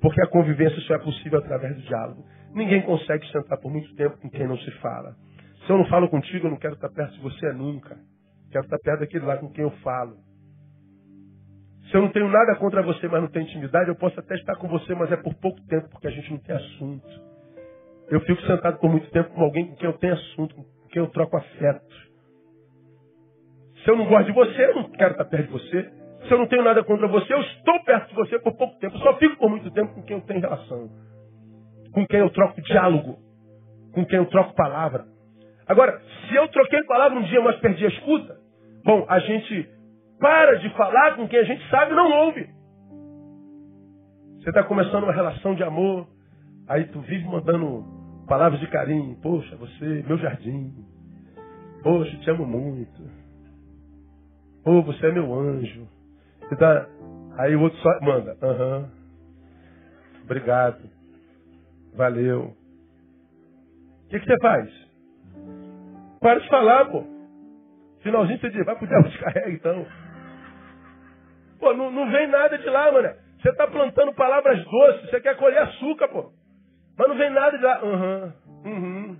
Porque a convivência só é possível através do diálogo. Ninguém consegue sentar por muito tempo com quem não se fala. Se eu não falo contigo, eu não quero estar perto de você nunca. Quero estar perto daquele lá com quem eu falo. Se eu não tenho nada contra você, mas não tenho intimidade, eu posso até estar com você, mas é por pouco tempo, porque a gente não tem assunto. Eu fico sentado por muito tempo com alguém com quem eu tenho assunto, com quem eu troco afeto. Se eu não gosto de você, eu não quero estar perto de você. Se eu não tenho nada contra você, eu estou perto de você por pouco tempo. Eu só fico por muito tempo com quem eu tenho relação. Com quem eu troco diálogo. Com quem eu troco palavra. Agora, se eu troquei palavra um dia, mas perdi a escuta, bom, a gente para de falar com quem a gente sabe não ouve. Você está começando uma relação de amor, aí tu vive mandando palavras de carinho. Poxa, você, meu jardim. Poxa, te amo muito. Pô, você é meu anjo. Você tá... Aí o outro só manda. Aham. Uhum. Obrigado. Valeu. O que, que você faz? Para de falar, pô. Finalzinho você diz, vai pro diabo descarrega então. Pô, não, não vem nada de lá, mano. Você está plantando palavras doces, você quer colher açúcar, pô. Mas não vem nada de lá. Uhum, uhum.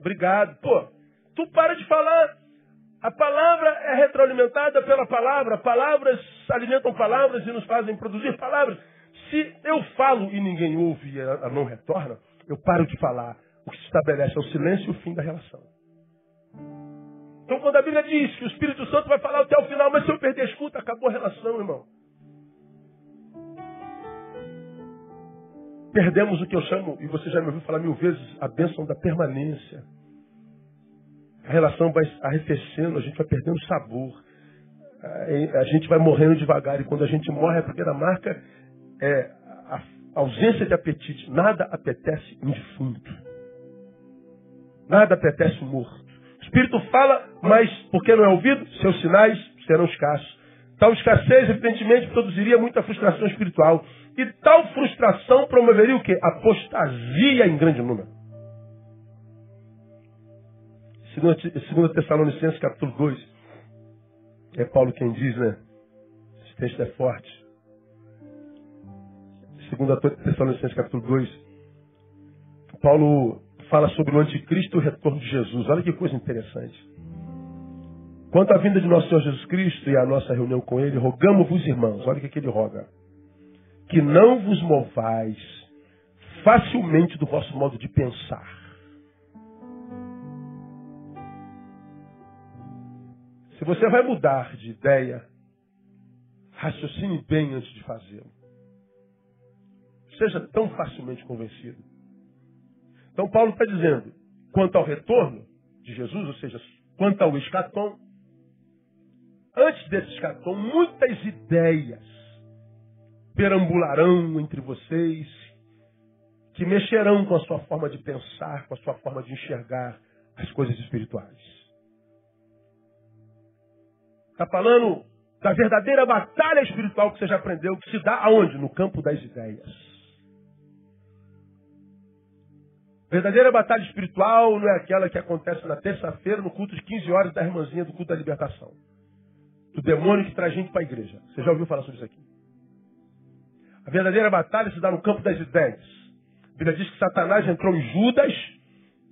Obrigado. Pô, tu para de falar. A palavra é retroalimentada pela palavra. Palavras alimentam palavras e nos fazem produzir palavras. Se eu falo e ninguém ouve e ela não retorna, eu paro de falar. O que se estabelece é o silêncio e o fim da relação. Então, quando a Bíblia diz que o Espírito Santo vai falar até o final, mas se eu perder a escuta, acabou a relação, irmão. Perdemos o que eu chamo, e você já me ouviu falar mil vezes, a bênção da permanência. A relação vai arrefecendo, a gente vai perdendo sabor. A gente vai morrendo devagar. E quando a gente morre, a primeira marca é a ausência de apetite. Nada apetece um defunto. Nada apetece um morto. Espírito fala, mas porque não é ouvido, seus sinais serão escassos. Tal escassez, evidentemente, produziria muita frustração espiritual. E tal frustração promoveria o quê? Apostasia em grande número. Segundo Tessalonicenses capítulo 2. É Paulo quem diz, né? Esse texto é forte. Segundo Tessalonicenses capítulo 2. Paulo fala sobre o anticristo e o retorno de Jesus. Olha que coisa interessante. Quanto à vinda de nosso Senhor Jesus Cristo e à nossa reunião com Ele, rogamos-vos, irmãos, olha o que, ele roga, que não vos movais facilmente do vosso modo de pensar. Se você vai mudar de ideia, raciocine bem antes de fazê-lo. Seja tão facilmente convencido. Então Paulo está dizendo, quanto ao retorno de Jesus, ou seja, quanto ao escatom, Antes desse escatom, muitas ideias perambularão entre vocês que mexerão com a sua forma de pensar, com a sua forma de enxergar as coisas espirituais. Está falando da verdadeira batalha espiritual que você já aprendeu, que se dá aonde? No campo das ideias. Verdadeira batalha espiritual não é aquela que acontece na terça-feira, no culto de 15 horas da irmãzinha do culto da libertação do demônio que traz gente para a igreja. Você já ouviu falar sobre isso aqui? A verdadeira batalha se dá no campo das ideias. A Bíblia diz que Satanás entrou em Judas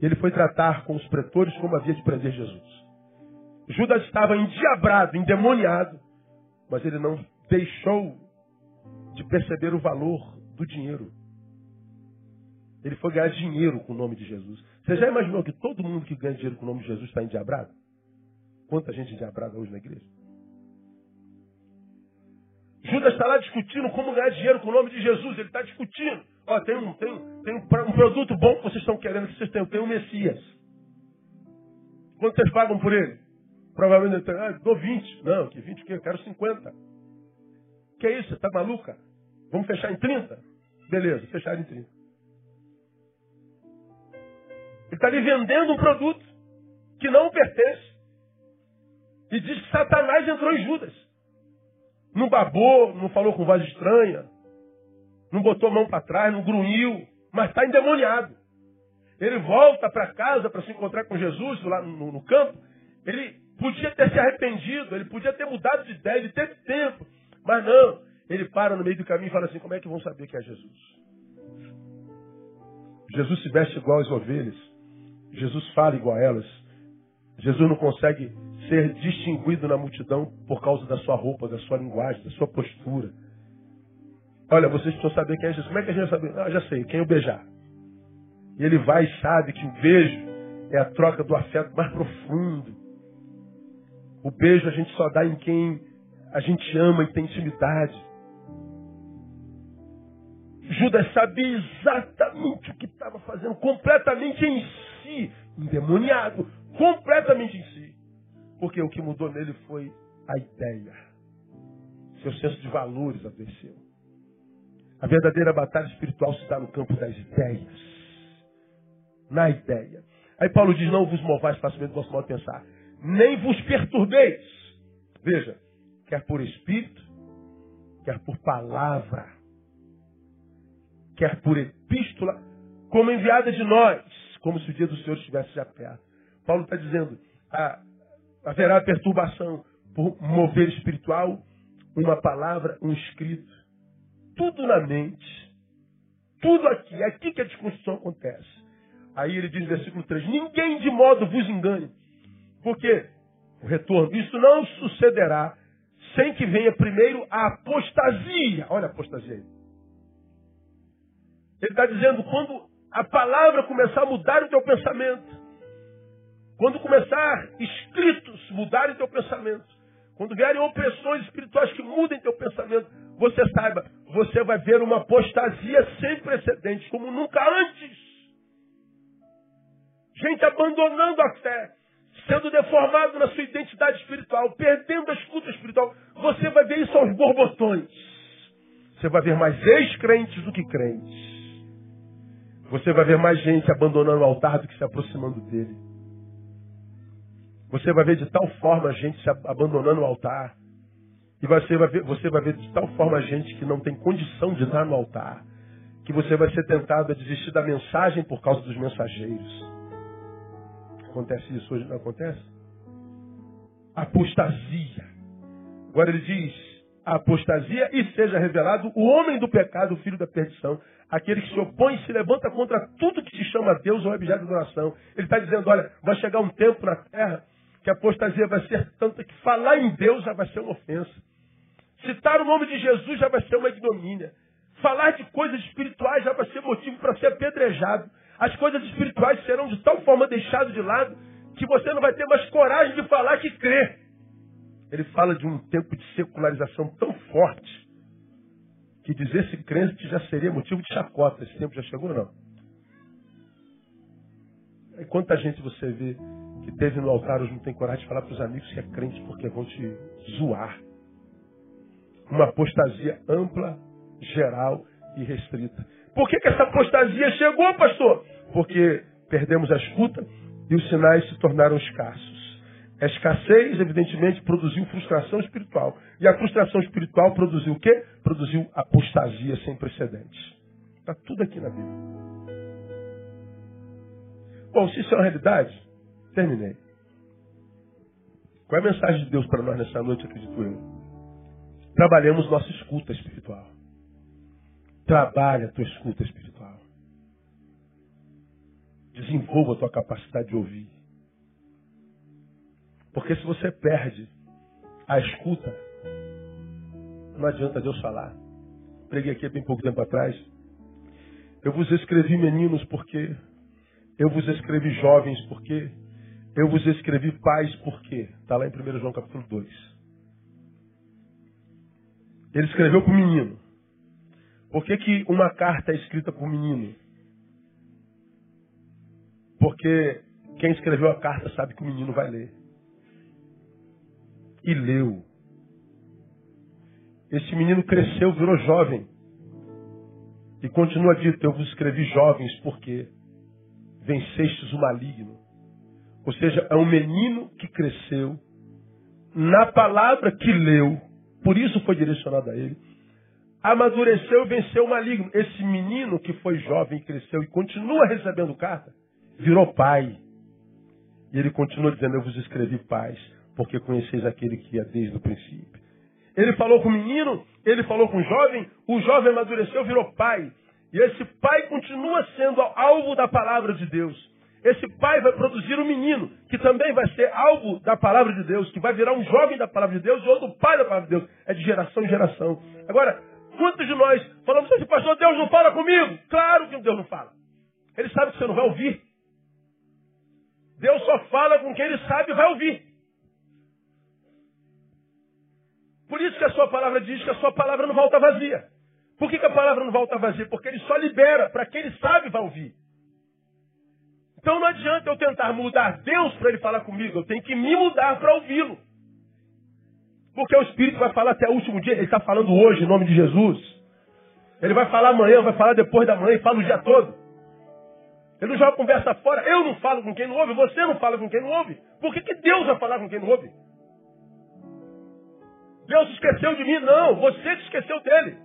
e ele foi tratar com os pretores como havia de prender Jesus. Judas estava endiabrado, endemoniado, mas ele não deixou de perceber o valor do dinheiro. Ele foi ganhar dinheiro com o nome de Jesus. Você já imaginou que todo mundo que ganha dinheiro com o nome de Jesus está endiabrado? Quanta gente endiabrada hoje na igreja? Judas está lá discutindo como ganhar dinheiro com o nome de Jesus. Ele está discutindo. Ó, tem, um, tem, tem um, produto bom que vocês estão querendo que vocês tenham. Tem o um Messias. Quanto vocês pagam por ele? Provavelmente ele ah, dou 20. Não, que 20 o quê? Eu quero 50. Que é isso? Você está maluca? Vamos fechar em 30? Beleza, fechar em 30. Ele está lhe vendendo um produto que não pertence. E diz que Satanás entrou em Judas. Não babou, não falou com voz estranha, não botou a mão para trás, não grunhiu, mas está endemoniado. Ele volta para casa para se encontrar com Jesus lá no, no, campo. Ele podia ter se arrependido, ele podia ter mudado de ideia, ele teve tempo. Mas não, ele para no meio do caminho e fala assim: como é que vão saber que é Jesus? Jesus se veste igual às ovelhas. Jesus fala igual a elas. Jesus não consegue ser distinguido na multidão por causa da sua roupa, da sua linguagem, da sua postura. Olha, vocês precisam saber quem é Jesus. Como é que a gente vai saber? Ah, já sei, quem o beijar. E ele vai e sabe que o beijo é a troca do afeto mais profundo. O beijo a gente só dá em quem a gente ama e tem intimidade. Judas sabia exatamente o que estava fazendo, completamente em si, endemoniado, completamente em si. Porque o que mudou nele foi a ideia. Seu senso de valores adoeceu. A verdadeira batalha espiritual se dá no campo das ideias. Na ideia. Aí Paulo diz: Não vos movais facilmente do vosso modo de pensar, nem vos perturbeis. Veja, quer por espírito, quer por palavra, quer por epístola, como enviada de nós, como se o dia do Senhor estivesse já perto. Paulo está dizendo: a, haverá perturbação por mover espiritual, uma palavra, um escrito. Tudo na mente. Tudo aqui. É aqui que a desconstrução acontece. Aí ele diz no versículo 3: Ninguém de modo vos engane. Porque o retorno, isso não sucederá sem que venha primeiro a apostasia. Olha a apostasia aí. Ele está dizendo, quando a palavra começar a mudar o teu pensamento, quando começar escritos mudarem teu pensamento, quando vierem opressões espirituais que mudem teu pensamento, você saiba, você vai ver uma apostasia sem precedentes, como nunca antes. Gente abandonando a fé, sendo deformado na sua identidade espiritual, perdendo a escuta espiritual. Você vai ver isso aos borbotões. Você vai ver mais ex-crentes do que crentes. Você vai ver mais gente abandonando o altar do que se aproximando dele. Você vai ver de tal forma a gente se abandonando o altar. E você vai, ver, você vai ver de tal forma gente que não tem condição de dar no altar, que você vai ser tentado a desistir da mensagem por causa dos mensageiros. Acontece isso hoje, não acontece? Apostasia. Agora ele diz, a apostasia e seja revelado o homem do pecado, o filho da perdição, aquele que se opõe e se levanta contra tudo que se chama Deus ou objeto de adoração. Ele está dizendo, olha, vai chegar um tempo na terra que a apostasia vai ser tanta que falar em Deus já vai ser uma ofensa. Citar o nome de Jesus já vai ser uma ignomínia. Falar de coisas espirituais já vai ser motivo para ser apedrejado. As coisas espirituais serão de tal forma deixadas de lado que você não vai ter mais coragem de falar que crê. Ele fala de um tempo de secularização tão forte que dizer-se crente já seria motivo de chacota. Esse tempo já chegou ou não? E quanta gente você vê que teve no altar hoje não tem coragem de falar para os amigos que é crente porque vão te zoar uma apostasia ampla, geral e restrita. Por que, que essa apostasia chegou, pastor? Porque perdemos a escuta e os sinais se tornaram escassos. A escassez, evidentemente, produziu frustração espiritual. E a frustração espiritual produziu o quê? Produziu apostasia sem precedentes. Está tudo aqui na Bíblia. Bom, se isso é uma realidade, terminei. Qual é a mensagem de Deus para nós nessa noite, acredito eu? Trabalhemos nossa escuta espiritual. Trabalha a tua escuta espiritual. Desenvolva a tua capacidade de ouvir. Porque se você perde a escuta, não adianta Deus falar. Preguei aqui há bem pouco tempo atrás. Eu vos escrevi meninos porque eu vos escrevi jovens porque eu vos escrevi pais porque. Está lá em 1 João capítulo 2. Ele escreveu para o menino. Por que, que uma carta é escrita para o menino? Porque quem escreveu a carta sabe que o menino vai ler. E leu. Esse menino cresceu, virou jovem. E continua dito, eu vos escrevi jovens porque vencestes o maligno. Ou seja, é um menino que cresceu na palavra que leu por isso foi direcionado a ele. Amadureceu e venceu o maligno. Esse menino que foi jovem, cresceu e continua recebendo carta, virou pai. E ele continua dizendo: Eu vos escrevi paz, porque conheceis aquele que é desde o princípio. Ele falou com o menino, ele falou com o jovem, o jovem amadureceu, virou pai. E esse pai continua sendo alvo da palavra de Deus. Esse pai vai produzir um menino, que também vai ser alvo da palavra de Deus, que vai virar um jovem da palavra de Deus, ou do pai da palavra de Deus. É de geração em geração. Agora, quantos de nós falamos assim, pastor, Deus não fala comigo? Claro que Deus não fala. Ele sabe que você não vai ouvir. Deus só fala com quem ele sabe e vai ouvir. Por isso que a sua palavra diz que a sua palavra não volta vazia. Por que, que a palavra não volta vazia? Porque ele só libera para quem ele sabe vai ouvir. Então não adianta eu tentar mudar Deus para ele falar comigo, eu tenho que me mudar para ouvi-lo. Porque o Espírito vai falar até o último dia, ele está falando hoje em nome de Jesus. Ele vai falar amanhã, vai falar depois da manhã, fala o dia todo. Ele não joga conversa fora. Eu não falo com quem não ouve, você não fala com quem não ouve. Por que, que Deus vai falar com quem não ouve? Deus esqueceu de mim? Não, você que esqueceu dele.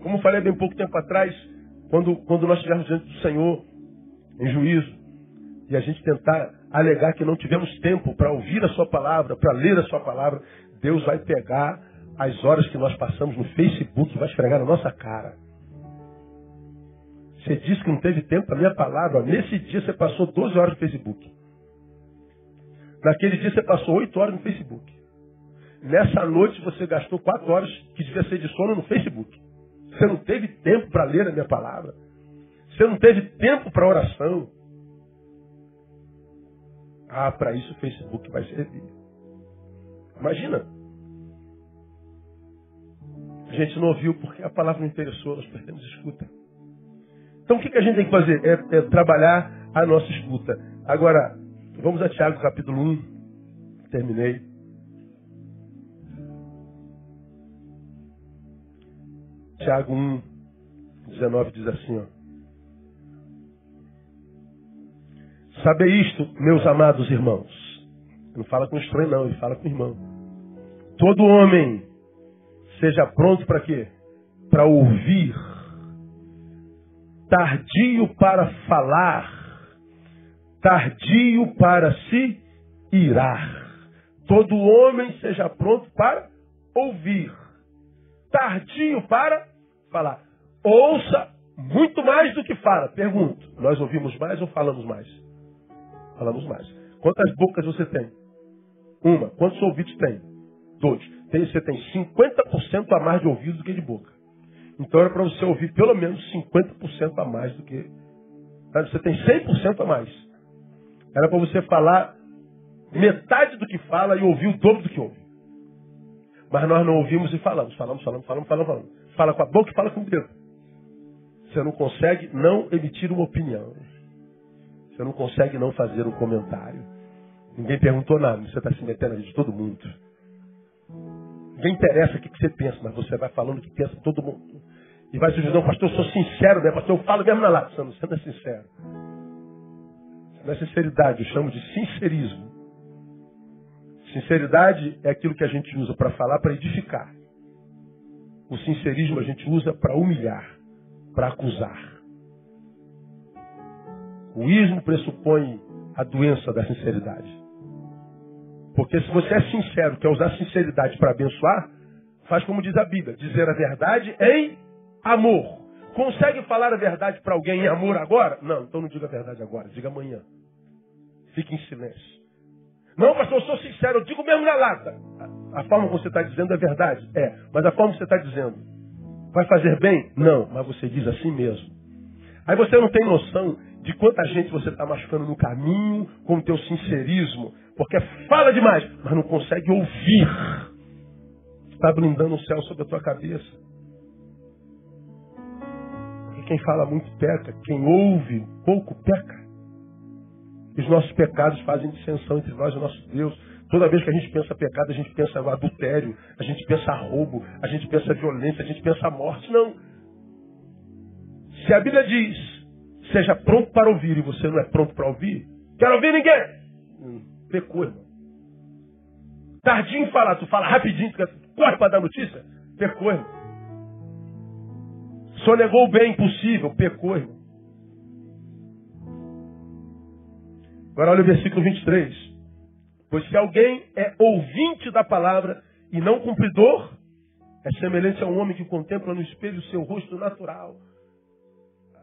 Como falei bem pouco tempo atrás, quando, quando nós estivermos diante do Senhor em juízo e a gente tentar alegar que não tivemos tempo para ouvir a Sua palavra, para ler a Sua palavra, Deus vai pegar as horas que nós passamos no Facebook e vai esfregar na nossa cara. Você disse que não teve tempo para a minha palavra. Nesse dia você passou 12 horas no Facebook. Naquele dia você passou 8 horas no Facebook. Nessa noite você gastou 4 horas que devia ser de sono no Facebook. Você não teve tempo para ler a minha palavra. Você não teve tempo para oração. Ah, para isso o Facebook vai servir. Imagina. A gente não ouviu porque a palavra não interessou, nós perdemos escuta. Então o que, que a gente tem que fazer? É, é trabalhar a nossa escuta. Agora, vamos a Tiago capítulo 1. Terminei. Tiago 1, 19 diz assim, ó. Saber isto, meus amados irmãos. Não fala com estranho, não, ele fala com irmão. Todo homem seja pronto para quê? Para ouvir. Tardio para falar. Tardio para se irar. Todo homem seja pronto para ouvir. Tardio para falar. Ouça muito mais do que fala. Pergunto: nós ouvimos mais ou falamos mais? Falamos mais. Quantas bocas você tem? Uma. Quantos ouvidos tem? Dois. Tem, você tem 50% a mais de ouvido do que de boca. Então era para você ouvir pelo menos 50% a mais do que. Você tem 100% a mais. Era para você falar metade do que fala e ouvir o dobro do que ouve. Mas nós não ouvimos e falamos. Falamos, falamos, falamos, falamos, falamos. Fala com a boca e fala com o dedo. Você não consegue não emitir uma opinião. Você não consegue não fazer um comentário. Ninguém perguntou nada, você está se metendo na vida de todo mundo. Ninguém interessa o que você pensa, mas você vai falando o que pensa todo mundo. E vai dizer, não, pastor, eu sou sincero, né? Pastor, eu falo mesmo na lata. Você não é sincero. É sinceridade, eu chamo de sincerismo. Sinceridade é aquilo que a gente usa para falar, para edificar. O sincerismo a gente usa para humilhar, para acusar. O ismo pressupõe a doença da sinceridade. Porque se você é sincero, quer usar sinceridade para abençoar, faz como diz a Bíblia, dizer a verdade em amor. Consegue falar a verdade para alguém em amor agora? Não, então não diga a verdade agora, diga amanhã. Fique em silêncio. Não, pastor, eu sou sincero, eu digo mesmo na lata. A, forma como você está dizendo é verdade? É. Mas a forma que você está dizendo vai fazer bem? Não, mas você diz assim mesmo. Aí você não tem noção de quanta gente você está machucando no caminho com o teu sincerismo, porque fala demais, mas não consegue ouvir. Está blindando o céu sobre a tua cabeça. Porque quem fala muito peca, quem ouve pouco peca. Os nossos pecados fazem dissensão entre nós e o nosso Deus. Toda vez que a gente pensa pecado, a gente pensa adultério, a gente pensa roubo, a gente pensa violência, a gente pensa morte. Não. Se a Bíblia diz Seja pronto para ouvir e você não é pronto para ouvir. Quero ouvir ninguém. Hum, pecou, irmão. Tardinho falar, tu fala rapidinho, tu corre para dar notícia. Pecou, irmão. Sonegou o bem impossível. Pecou, irmão. Agora olha o versículo 23. Pois se alguém é ouvinte da palavra e não cumpridor, é semelhante a um homem que contempla no espelho o seu rosto natural.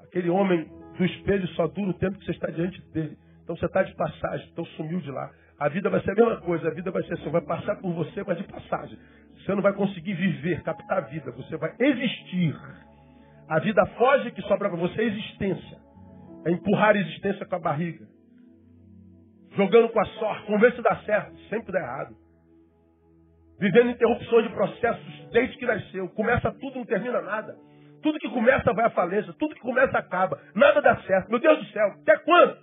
Aquele homem do espelho só dura o tempo que você está diante dele. Então você está de passagem, então sumiu de lá. A vida vai ser a mesma coisa, a vida vai ser assim, vai passar por você, mas de passagem. Você não vai conseguir viver, captar a vida, você vai existir. A vida foge que sobra para você é existência. É empurrar a existência com a barriga. Jogando com a sorte, vamos ver se dá certo, sempre dá errado. Vivendo interrupções de processos desde que nasceu. Começa tudo, não termina nada. Tudo que começa vai à falência, tudo que começa acaba. Nada dá certo. Meu Deus do céu, até quando?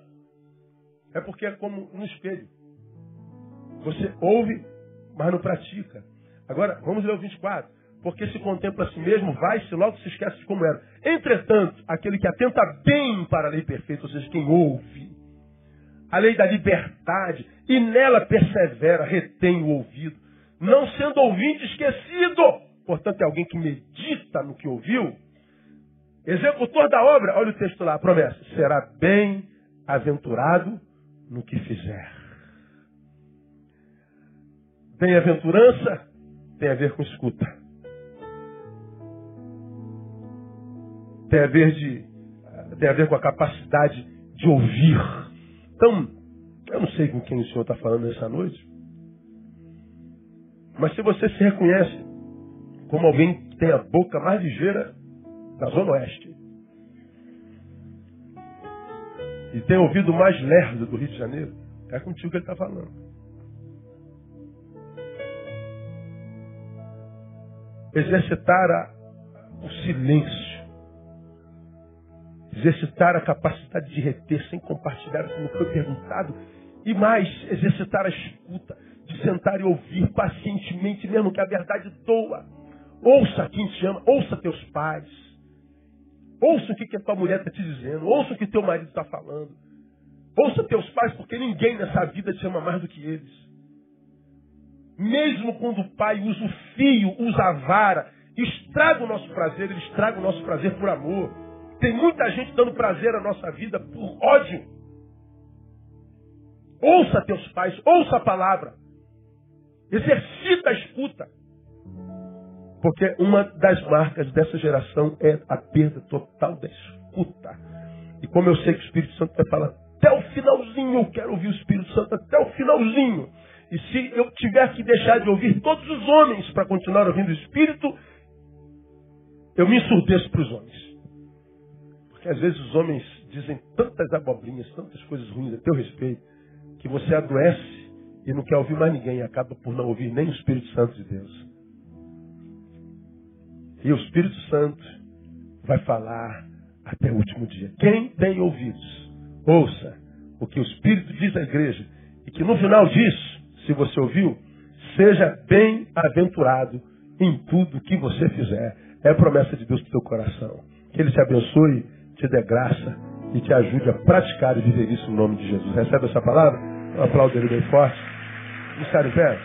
É porque é como no espelho. Você ouve, mas não pratica. Agora, vamos ler o 24. Porque se contempla a si mesmo, vai-se logo se esquece de como era. Entretanto, aquele que atenta bem para a lei perfeita, ou seja, quem ouve, a lei da liberdade, e nela persevera, retém o ouvido, não sendo ouvinte esquecido. Portanto, é alguém que medita no que ouviu Executor da obra, olha o texto lá, a promessa. Será bem-aventurado no que fizer. Bem-aventurança tem a ver com escuta. Tem a ver, de, tem a ver com a capacidade de ouvir. Então, eu não sei com quem o Senhor está falando nessa noite. Mas se você se reconhece como alguém que tem a boca mais ligeira na Zona Oeste. E tem ouvido mais lerdo do Rio de Janeiro. É contigo que ele está falando. Exercitar o silêncio. Exercitar a capacidade de reter sem compartilhar como foi perguntado. E mais, exercitar a escuta, de sentar e ouvir pacientemente, mesmo que a verdade doa. Ouça quem te ama, ouça teus pais. Ouça o que, que a tua mulher está te dizendo. Ouça o que teu marido está falando. Ouça teus pais, porque ninguém nessa vida te ama mais do que eles. mesmo quando o pai usa o fio, usa a vara, estraga o nosso prazer, ele estraga o nosso prazer por amor. Tem muita gente dando prazer à nossa vida por ódio. Ouça teus pais, ouça a palavra. Exercita a escuta. Porque uma das marcas dessa geração é a perda total da escuta. E como eu sei que o Espírito Santo vai falar até o finalzinho, eu quero ouvir o Espírito Santo até o finalzinho. E se eu tiver que deixar de ouvir todos os homens para continuar ouvindo o Espírito, eu me ensurdeço para os homens. Porque às vezes os homens dizem tantas abobrinhas, tantas coisas ruins a teu respeito, que você adoece e não quer ouvir mais ninguém e acaba por não ouvir nem o Espírito Santo de Deus. E o Espírito Santo vai falar até o último dia. Quem tem ouvidos, ouça o que o Espírito diz à igreja. E que no final disso, se você ouviu, seja bem-aventurado em tudo que você fizer. É a promessa de Deus para o teu coração. Que Ele te abençoe, te dê graça e te ajude a praticar e viver isso em nome de Jesus. Recebe essa palavra? Um aplauso dele bem forte. Ministério Pé.